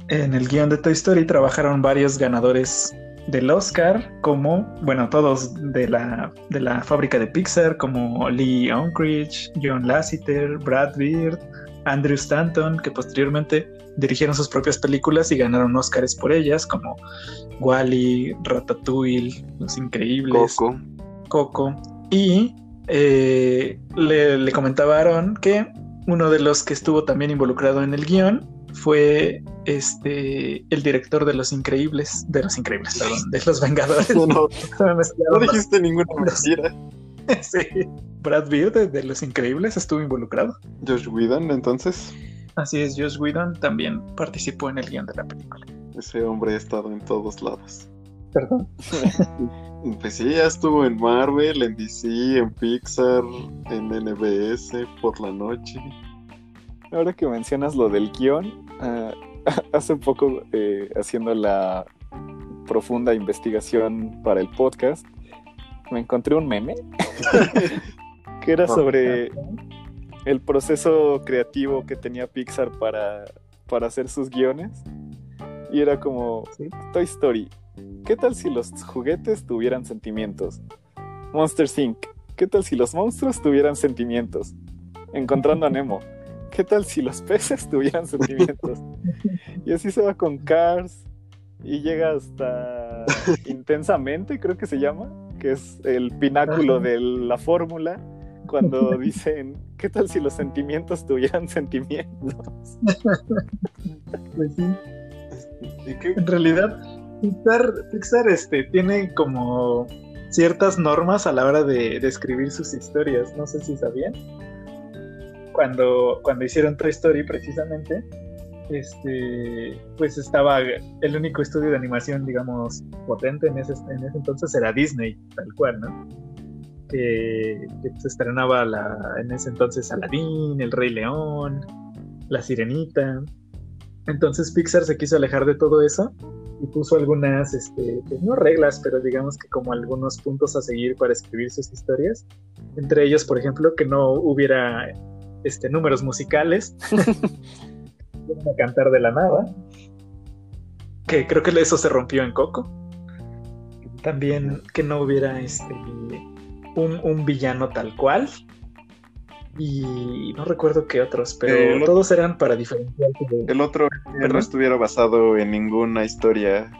en el guion de Toy Story trabajaron varios ganadores del Oscar, como, bueno, todos de la, de la fábrica de Pixar, como Lee Unkrich, John Lasseter, Brad Beard, Andrew Stanton, que posteriormente dirigieron sus propias películas y ganaron Oscars por ellas, como Wally, Ratatouille, Los Increíbles, Coco. Coco. Y eh, le, le comentaban que uno de los que estuvo también involucrado en el guion fue este el director de Los Increíbles, de Los Increíbles, perdón, de Los Vengadores. No, no, no dijiste ninguna mentira. sí. Brad Beard de, Los Increíbles estuvo involucrado. Josh Whedon, entonces. Así es, Josh Whedon también participó en el guion de la película. Ese hombre ha estado en todos lados. Perdón. pues sí, ya estuvo en Marvel, en DC, en Pixar, en NBS por la noche. Ahora que mencionas lo del guion, uh, hace poco eh, haciendo la profunda investigación para el podcast, me encontré un meme que era sobre el proceso creativo que tenía Pixar para, para hacer sus guiones. Y era como Toy Story. ¿Qué tal si los juguetes tuvieran sentimientos? Monster Inc. ¿Qué tal si los monstruos tuvieran sentimientos? Encontrando a Nemo. ¿Qué tal si los peces tuvieran sentimientos? Y así se va con Cars y llega hasta Intensamente, creo que se llama, que es el pináculo de la fórmula, cuando dicen, ¿qué tal si los sentimientos tuvieran sentimientos? Pues sí. En realidad, Pixar, Pixar este, tiene como ciertas normas a la hora de, de escribir sus historias, no sé si sabían cuando, cuando hicieron Toy Story precisamente, este, pues estaba el único estudio de animación, digamos, potente en ese, en ese entonces era Disney, tal cual, ¿no? Que, se pues, estrenaba la, en ese entonces Aladdin, El Rey León, La Sirenita. Entonces Pixar se quiso alejar de todo eso y puso algunas, este, pues no reglas, pero digamos que como algunos puntos a seguir para escribir sus historias. Entre ellos, por ejemplo, que no hubiera este, números musicales. a cantar de la nada. Que creo que eso se rompió en Coco. También que no hubiera este un, villano tal cual. Y no recuerdo qué otros, pero todos eran para diferenciar. El otro que no estuviera basado en ninguna historia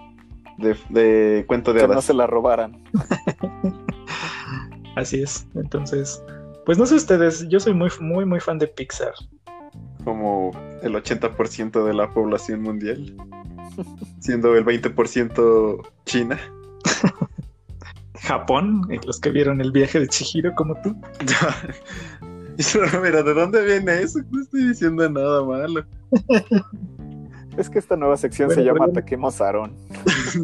de, cuento de que no se la robaran. Así es. Entonces, pues no sé ustedes, yo soy muy, muy, muy fan de Pixar. Como el 80% de la población mundial. siendo el 20% China. Japón, los que vieron el viaje de Chihiro como tú. Mira, ¿de dónde viene eso? No estoy diciendo nada malo. Es que esta nueva sección se llama Ataquemos a Aarón.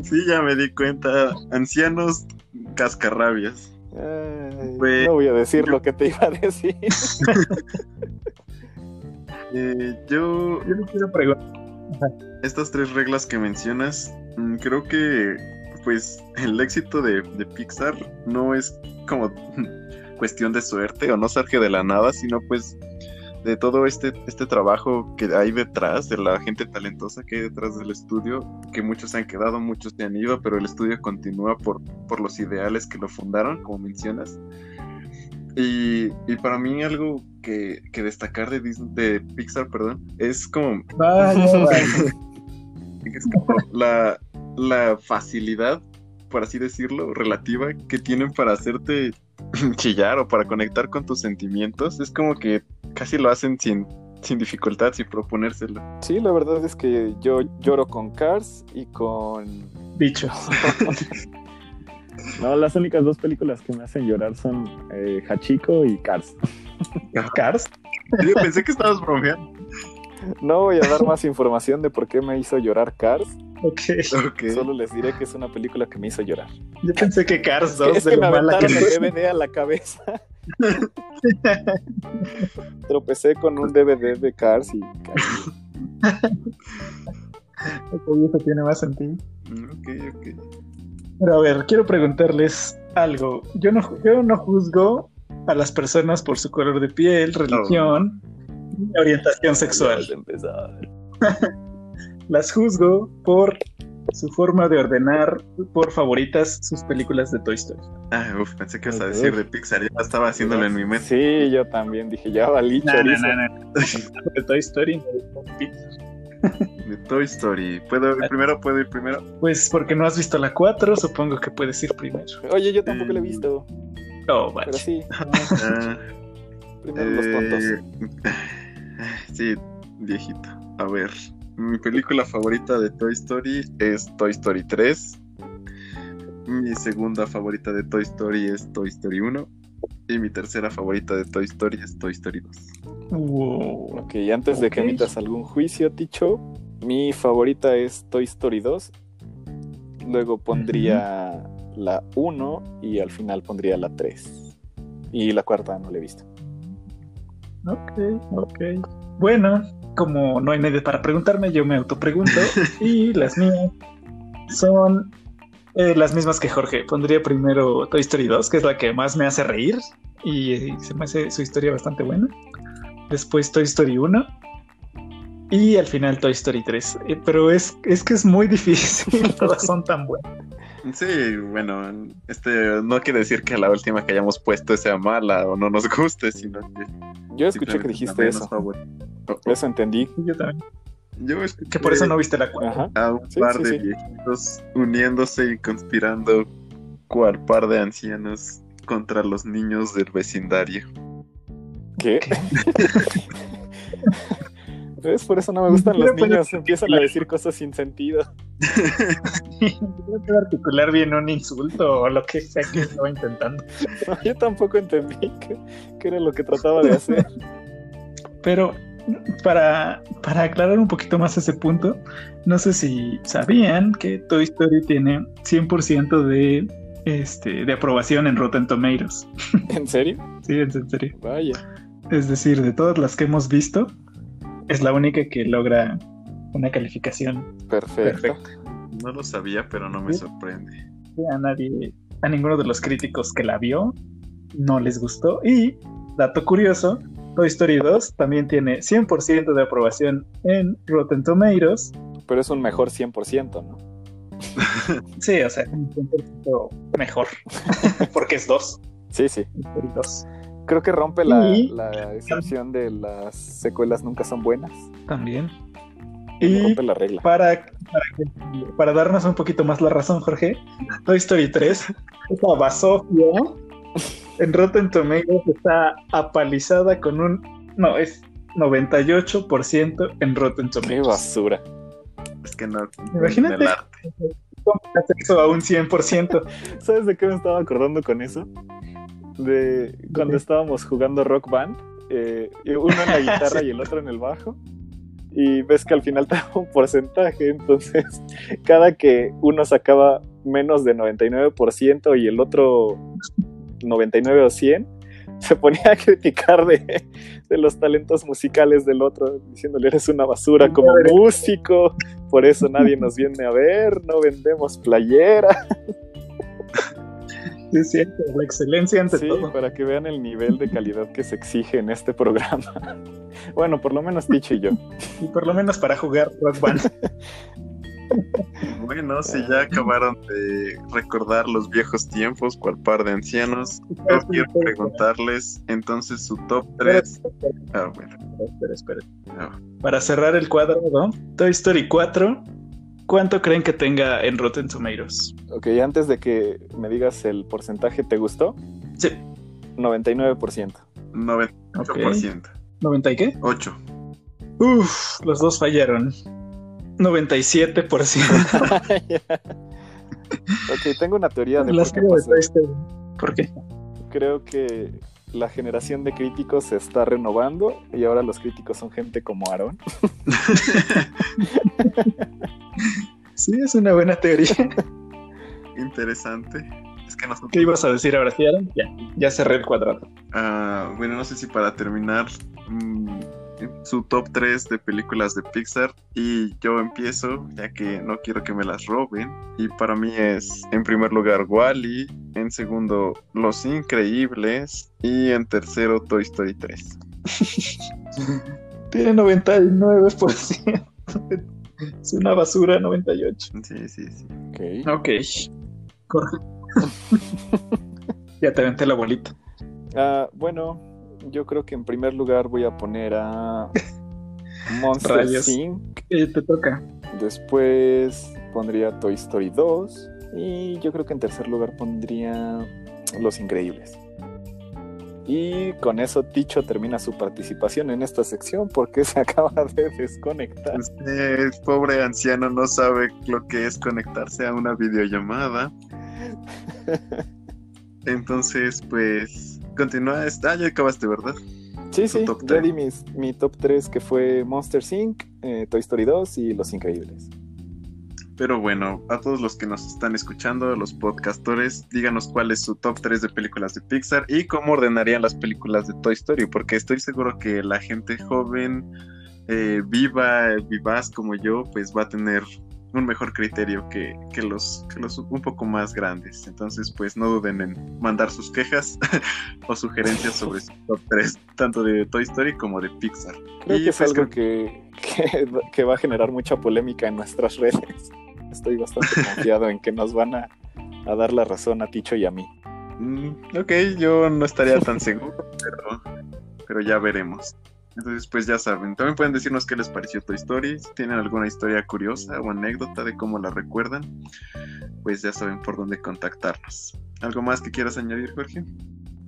sí, ya me di cuenta. Ancianos cascarrabias no voy a decir lo que te iba a decir. Eh, yo, yo quiero preguntar. Estas tres reglas que mencionas, mm, creo que pues el éxito de, Pixar no es como cuestión de suerte o no surge de la nada, sino pues de todo este, este trabajo que hay detrás, de la gente talentosa que hay detrás del estudio, que muchos se han quedado, muchos se han ido, pero el estudio continúa por, por los ideales que lo fundaron, como mencionas. Y, y para mí algo que, que destacar de, Disney, de Pixar, perdón, es como... es como la, la facilidad, por así decirlo, relativa que tienen para hacerte chillar o para conectar con tus sentimientos. Es como que casi lo hacen sin, sin dificultad, sin proponérselo. Sí, la verdad es que yo lloro con Cars y con bichos. no, las únicas dos películas que me hacen llorar son eh, Hachiko y Cars. ¿Cars? Yo pensé que estabas bromeando. No voy a dar más información de por qué me hizo llorar Cars. Ok. Ok. Solo les diré que es una película que me hizo llorar. Yo pensé que Cars 2 Es de que lo me mala que aventaron el DVD a la cabeza. Tropecé con un DVD de Cars y Eso tiene más sentido. Mm, Ok, ok. Pero a ver, quiero preguntarles algo. Yo no, yo no juzgo a las personas por su color de piel, religión, ni orientación sexual. Las juzgo por su forma de ordenar por favoritas sus películas de Toy Story. Ah, uf, pensé que ibas a decir de Pixar, ya estaba haciéndolo en mi mente. Sí, yo también dije, ya valí No, no, no, no. De Toy Story. no de Pixar. De Toy Story. ¿Puedo ir primero? ¿Puedo ir primero? Pues porque no has visto la 4, supongo que puedes ir primero. Oye, yo tampoco lo he visto, Oh, vale. pero sí, Ah, primero los tontos. eh, Sí, viejito. A ver, mi película favorita de Toy Story es Toy Story 3. Mi segunda favorita de Toy Story es Toy Story 1. Y mi tercera favorita de Toy Story es Toy Story 2. Wow. Ok, antes de que emitas algún juicio, Ticho, mi favorita es Toy Story 2. Luego pondría la 1 y al final pondría la 3. Y la cuarta no la he visto. Ok, ok. Bueno, como no hay nadie para preguntarme, yo me autopregunto. y las mías son eh, las mismas que Jorge. Pondría primero Toy Story 2, que es la que más me hace reír. Y, se me hace su historia bastante buena. Después Toy Story 1. Y al final Toy Story 3. Eh, pero es, es que es muy difícil. Todas son tan buenas. Sí, bueno, este no quiere decir que la última que hayamos puesto sea mala o no nos guste, sino que Yo escuché que dijiste eso. Eso entendí. Yo también. Yo escuché Que por eso no viste la 4. Ajá. a un Sí, par sí, de sí. viejitos uniéndose y conspirando cual par de ancianos contra los niños del vecindario. ¿Qué? ¿Ves? Por eso no me gustan los niños. Empiezan a decir cosas sin sentido. Yo quiero articular bien un insulto o lo que sea que estaba intentando. No, yo tampoco entendí qué, qué era lo que trataba de hacer. Pero para, para aclarar un poquito más ese punto, no sé si sabían que Toy Story tiene 100% de, este, de aprobación en Rotten Tomatoes. ¿En serio? Sí, en serio. Vaya. Es decir, de todas las que hemos visto, es la única que logra una calificación. Perfecto. Perfecto. No lo sabía, pero no me Sí. sorprende. A nadie, a ninguno de los críticos que la vio, no les gustó. Y, dato curioso, Toy Story 2 también tiene 100% de aprobación en Rotten Tomatoes. Pero es un mejor 100%, ¿no? Sí, o sea, un 100% mejor. Porque es 2. Sí, sí. Toy Story 2 Creo que rompe la, Y- la excepción de las secuelas nunca son buenas. también. Y Y rompe la regla. para, para, que- para darnos un poquito más la razón, Jorge, Toy Story 3, esa basofia en Rotten Tomatoes está apalizada con un. No, es 98% en Rotten Qué Tomatoes. basura. Es que no. Imagínate. el arte. ¿Cómo hace eso a un 100%? ¿Sabes de qué me estaba acordando con eso? De cuando estábamos jugando Rock Band, eh, uno en la guitarra Sí. y el otro en el bajo, y ves que al final te da un porcentaje, entonces cada que uno sacaba menos de 99% y el otro 99 o 100, se ponía a criticar de, de los talentos musicales del otro, diciéndole eres una basura como músico, por eso nadie nos viene a ver, no vendemos playera. Es cierto, la excelencia ante sí, todo. para que vean el nivel de calidad que se exige en este programa. bueno, por lo menos Ticho y yo. Y por lo menos para jugar Rock Band. Bueno, si ya acabaron de recordar los viejos tiempos, cual par de ancianos, yo quiero preguntarles entonces su top 3. Ah, bueno. Espera, espera. Ah, Para cerrar el cuadrado, Toy Story 4, ¿cuánto creen que tenga en Rotten Tomatoes? Ok, antes de que me digas el porcentaje, ¿te gustó? Sí. 99%. 98%. ¿90 y qué? 8. Uf, los dos fallaron. 97%. ok, tengo una teoría de por qué pasó. ¿Por qué? Creo que la generación de críticos se está renovando y ahora los críticos son gente como Aaron. Sí, es una buena teoría. Interesante. Es que nosotros. ¿Qué ibas a decir ahora, sí, Aaron? Ya, ya cerré el cuadrado. Ah, bueno, no sé si para terminar mm, su top 3 de películas de Pixar y yo empiezo ya que no quiero que me las roben y para mí es en primer lugar Wally, en segundo Los Increíbles y en tercero Toy Story 3. Tiene 99%. Es una basura 98. Sí, sí, sí. Ok. Ok. Corre. ya te aventé la bolita. Ah, bueno, yo creo que en primer lugar voy a poner a Monster Rayos. Inc. Eh, te toca. Después pondría Toy Story 2. Y yo creo que en tercer lugar pondría Los Increíbles. Y con eso Ticho termina su participación en esta sección porque se acaba de desconectar. Este pobre anciano no sabe lo que es conectarse a una videollamada. Entonces, pues, continúa. Ah, ya acabaste, ¿verdad? Sí, sí, ya di mis- mi top 3 que fue Monster Inc., eh, Toy Story 2 y Los Increíbles. Pero bueno, a todos los que nos están escuchando, los podcastores, díganos cuál es su top 3 de películas de Pixar y cómo ordenarían las películas de Toy Story, porque estoy seguro que la gente joven, eh, viva, vivaz como yo, pues va a tener un mejor criterio que, que los, que los un poco más grandes. Entonces, pues no duden en mandar sus quejas o sugerencias sobre su top 3, tanto de Toy Story como de Pixar. Creo Y, que es pues, algo que, que, que va a generar mucha polémica en nuestras redes. Estoy bastante confiado en que nos van a, a dar la razón a Ticho y a mí. Mm, ok, yo no estaría tan seguro, pero, pero ya veremos. Entonces, pues ya saben. También pueden decirnos qué les pareció Toy Story. Si tienen alguna historia curiosa o anécdota de cómo la recuerdan, pues ya saben por dónde contactarnos. ¿Algo más que quieras añadir, Jorge?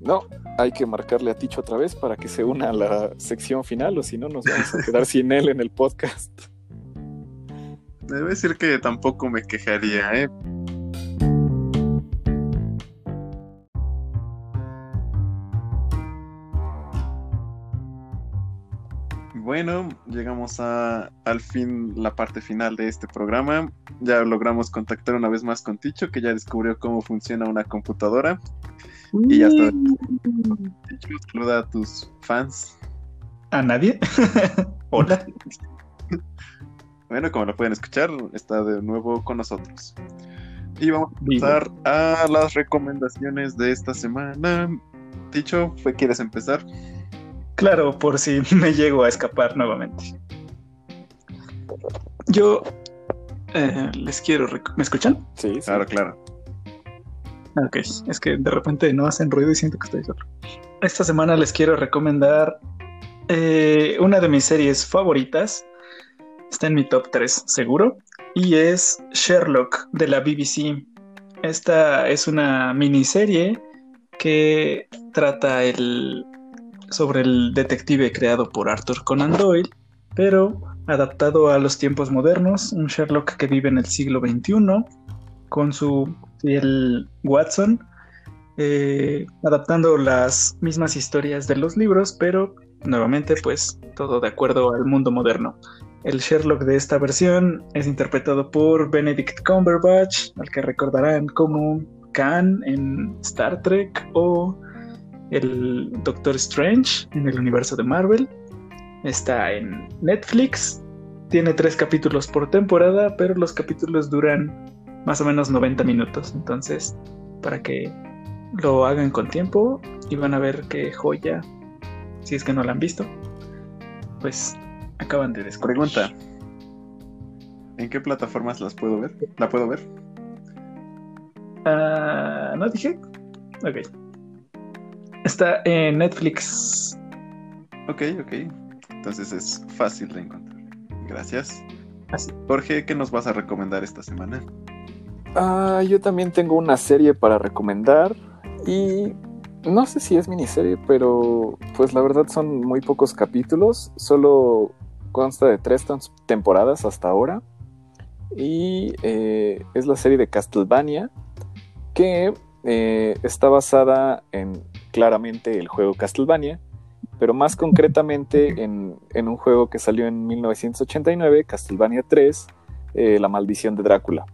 No, hay que marcarle a Ticho otra vez para que se una a la sección final o si no nos vamos a quedar sin él en el podcast. Debo decir que tampoco me quejaría, ¿eh? Bueno, llegamos a, al fin, la parte final de este programa. Ya logramos contactar una vez más con Ticho, que ya descubrió cómo funciona una computadora. Y ya está. Ticho, saluda a tus fans. ¿A nadie? Hola. Bueno, como lo pueden escuchar, está de nuevo con nosotros. Y vamos a pasar a las recomendaciones de esta semana. Ticho, ¿fue- ¿quieres empezar? Claro, por si me llego a escapar nuevamente. Yo eh, les quiero... ¿Me escuchan? Sí, sí. Claro, claro. Ok, es que de repente no hacen ruido y siento que estoy solo. Esta semana les quiero recomendar eh, una de mis series favoritas. Está en mi top 3, seguro. Y es Sherlock de la BBC. Esta es una miniserie que trata el, sobre el detective creado por Arthur Conan Doyle, pero adaptado a los tiempos modernos. Un Sherlock que vive en el siglo XXI con su fiel Watson, eh, adaptando las mismas historias de los libros, pero nuevamente pues todo de acuerdo al mundo moderno. El Sherlock de esta versión es interpretado por Benedict Cumberbatch, al que recordarán como Khan en Star Trek o el Doctor Strange en el universo de Marvel. Está en Netflix, tiene tres capítulos por temporada, pero los capítulos duran más o menos 90 minutos. Entonces, para que lo hagan con tiempo y van a ver qué joya, si es que no la han visto, pues acaban de descubrir. Pregunta. ¿En qué plataformas las puedo ver? ¿La puedo ver? Ah, ¿No dije? Ok. Está en Netflix. Ok, ok. Entonces es fácil de encontrar. Gracias. Así. Jorge, ¿qué nos vas a recomendar esta semana? Ah, yo también tengo una serie para recomendar y no sé si es miniserie, pero pues la verdad son muy pocos capítulos, solo consta de tres tem- temporadas hasta ahora y eh, es la serie de Castlevania que eh, está basada en claramente el juego Castlevania, pero más concretamente en, un juego que salió en 1989, Castlevania 3, eh, La maldición de Drácula.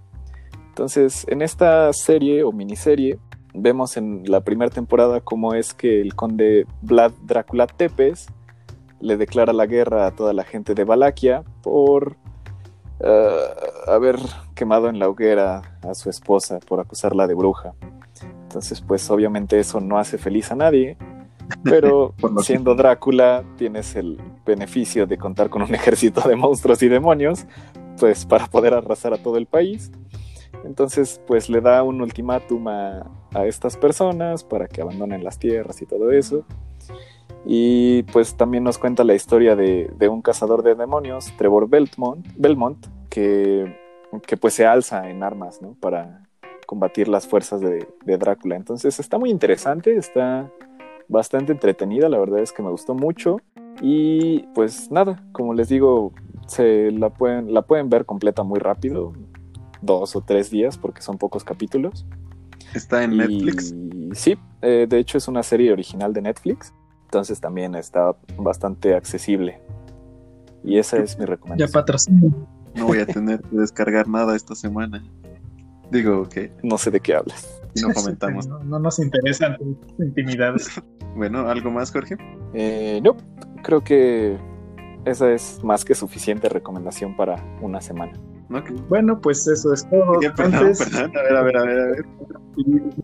Entonces, en esta serie o miniserie, vemos en la primera temporada cómo es que el conde Vlad Drácula Tepes le declara la guerra a toda la gente de Valaquia por eh, haber quemado en la hoguera a su esposa, por acusarla de bruja. Entonces, pues obviamente eso no hace feliz a nadie, pero siendo Drácula tienes el beneficio de contar con un ejército de monstruos y demonios, pues para poder arrasar a todo el país. Entonces, pues le da un ultimátum a, a estas personas para que abandonen las tierras y todo eso. Y pues también nos cuenta la historia de, de un cazador de demonios, Trevor Belmont, Belmont que, que pues se alza en armas, ¿no? Para combatir las fuerzas de, de Drácula. Entonces está muy interesante, está bastante entretenida, la verdad es que me gustó mucho. Y pues nada, como les digo, se la pueden, la pueden ver completa muy rápido, dos o tres días, porque son pocos capítulos. Está en Y Netflix. sí, eh, de hecho es una serie original de Netflix, entonces también está bastante accesible. Y esa es mi Ya recomendación. patrocinio. No voy a tener que descargar nada esta semana. Digo que No sé de qué hablas. no comentamos. No, no nos interesan tus intimidades. Bueno, ¿algo más, Jorge? Eh, no, creo que esa es más que suficiente recomendación para una semana. Que- Bueno, pues eso es todo. Ya, perdón, Antes, perdón. A ver, a ver, a ver, a ver.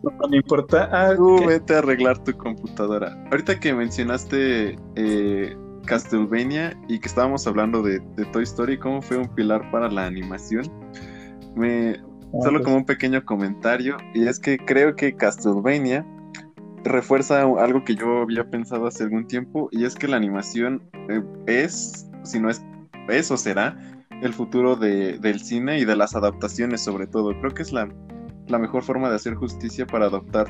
no me importa. Ah, Tú vete a arreglar tu computadora. Ahorita que mencionaste eh, Castlevania y que estábamos hablando de, de Toy Story, cómo fue un pilar para la animación, me, solo pues, como un pequeño comentario, y es que creo que Castlevania refuerza algo que yo había pensado hace algún tiempo, y es que la animación eh, es, si no es, es o será, el futuro de- del cine y de las adaptaciones sobre todo. Creo que es la, la mejor forma de hacer justicia para adaptar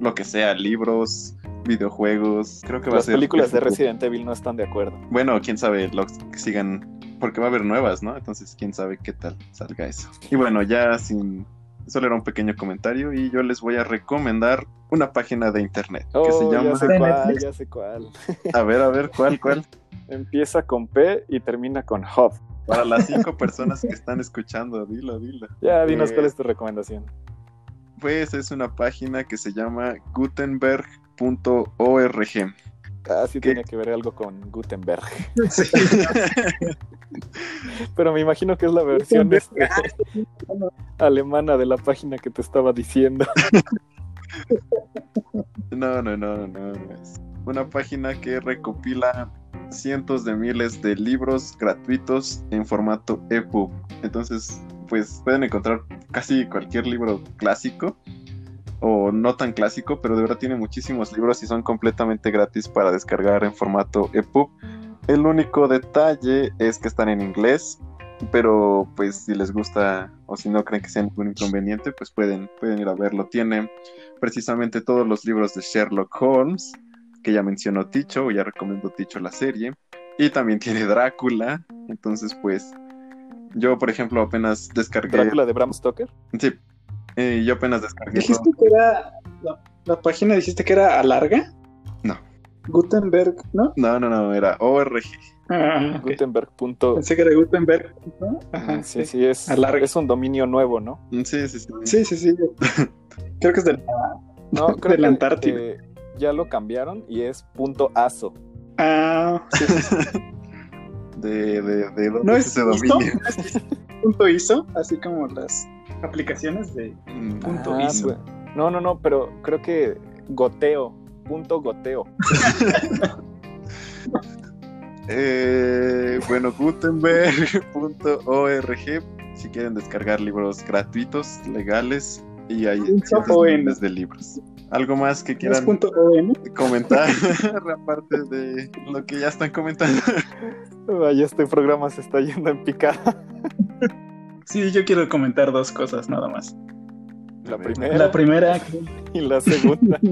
lo que sea, libros, videojuegos. Creo que va a Las ser... películas el de. Resident Evil no están de acuerdo. Bueno, quién sabe, que sigan, porque va a haber nuevas, ¿no? Entonces, quién sabe qué tal salga eso. Y bueno, ya sin, solo era un pequeño comentario y yo les voy a recomendar una página de internet que se Oh, llama, ya sé ¿De cuál, Netflix? ya sé cuál. a ver, a ver, ¿cuál, cuál? Empieza con P y termina con Hub. Para las cinco personas que están escuchando, dilo, dilo. Ya, dinos Eh, cuál es tu recomendación. Pues es una página que se llama gutenberg.org. Ah, sí ¿Qué? tiene que ver algo con Gutenberg. sí. Pero me imagino que es la versión este, alemana de la página que te estaba diciendo. No, no, no, no, no. Es una página que recopila cientos de miles de libros gratuitos en formato EPUB. Entonces, pues pueden encontrar casi cualquier libro clásico o no tan clásico, pero de verdad tiene muchísimos libros y son completamente gratis para descargar en formato EPUB. El único detalle es que están en inglés, pero pues si les gusta o si no creen que sea ningún inconveniente, pues pueden, pueden ir a verlo. Tiene precisamente todos los libros de Sherlock Holmes, que ya mencionó Ticho, o ya recomendó Ticho la serie, y también tiene Drácula, entonces pues yo por ejemplo apenas descargué... Drácula de Bram Stoker. Sí, yo apenas descargué... Dijiste que era. La, la página dijiste que era a larga. No. Gutenberg, ¿no? No, no, no, era ORG. Ah, ok. Gutenberg. punto- Pensé que era Gutenberg. ¿no? Ajá, Sí, sí, es, Alarga. es un dominio nuevo, ¿no? Mm, Sí, sí, sí. Sí, sí, sí. Creo que es del. No, creo De la que, Antártida. eh, ya lo cambiaron y es punto ASO. Ah, sí, sí, sí. De, de, de dónde No es es ese ISO, dominio. no es punto ISO, así como las aplicaciones de punto Ah, ISO. pues, No, no, no, pero creo que goteo, punto goteo. Eh, bueno, Gutenberg.org si quieren descargar libros gratuitos, legales y hay miles de libros. ¿Algo más que quieran comentar aparte de lo que ya están comentando? Vaya, este programa se está yendo en picada. Sí, yo quiero comentar dos cosas nada más. La primera. La primera. Y la segunda.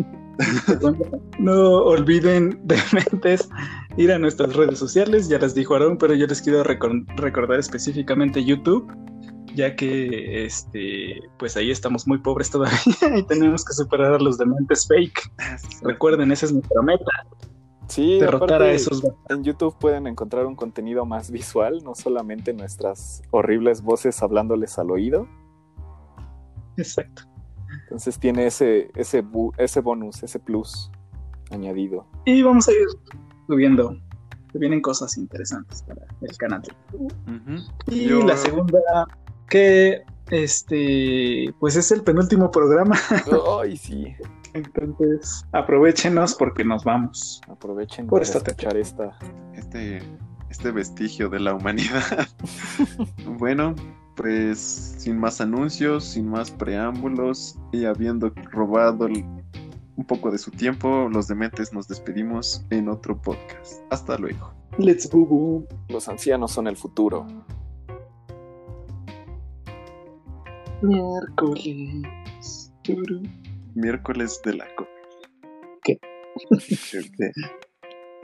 No olviden de mentes ir a nuestras redes sociales, ya les dijo Aaron, pero yo les quiero recordar específicamente YouTube, ya que este, pues ahí estamos muy pobres todavía y tenemos que superar a los dementes fake. Recuerden, esa es nuestra meta. Sí, derrotar a esos. En YouTube pueden encontrar un contenido más visual, no solamente nuestras horribles voces hablándoles al oído. Exacto. Entonces tiene ese, ese, ese bonus, ese plus añadido. Y vamos a ir subiendo. Vienen cosas interesantes para el canal. Y la segunda, que este, pues es el penúltimo programa. Ay, sí. Entonces, aprovechenos porque nos vamos. Aprovechen por esta escuchar esta. Este, este vestigio de la humanidad. bueno, pues sin más anuncios, sin más preámbulos y habiendo robado un poco de su tiempo, los dementes nos despedimos en otro podcast. Hasta luego. Let's go. Los ancianos son el futuro. Miércoles. Miércoles de la copa. ¿Qué?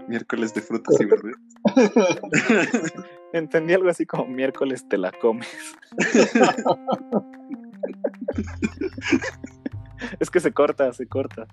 Miércoles de frutas y verduras. Entendí algo así como miércoles te la comes. es que se corta, se corta.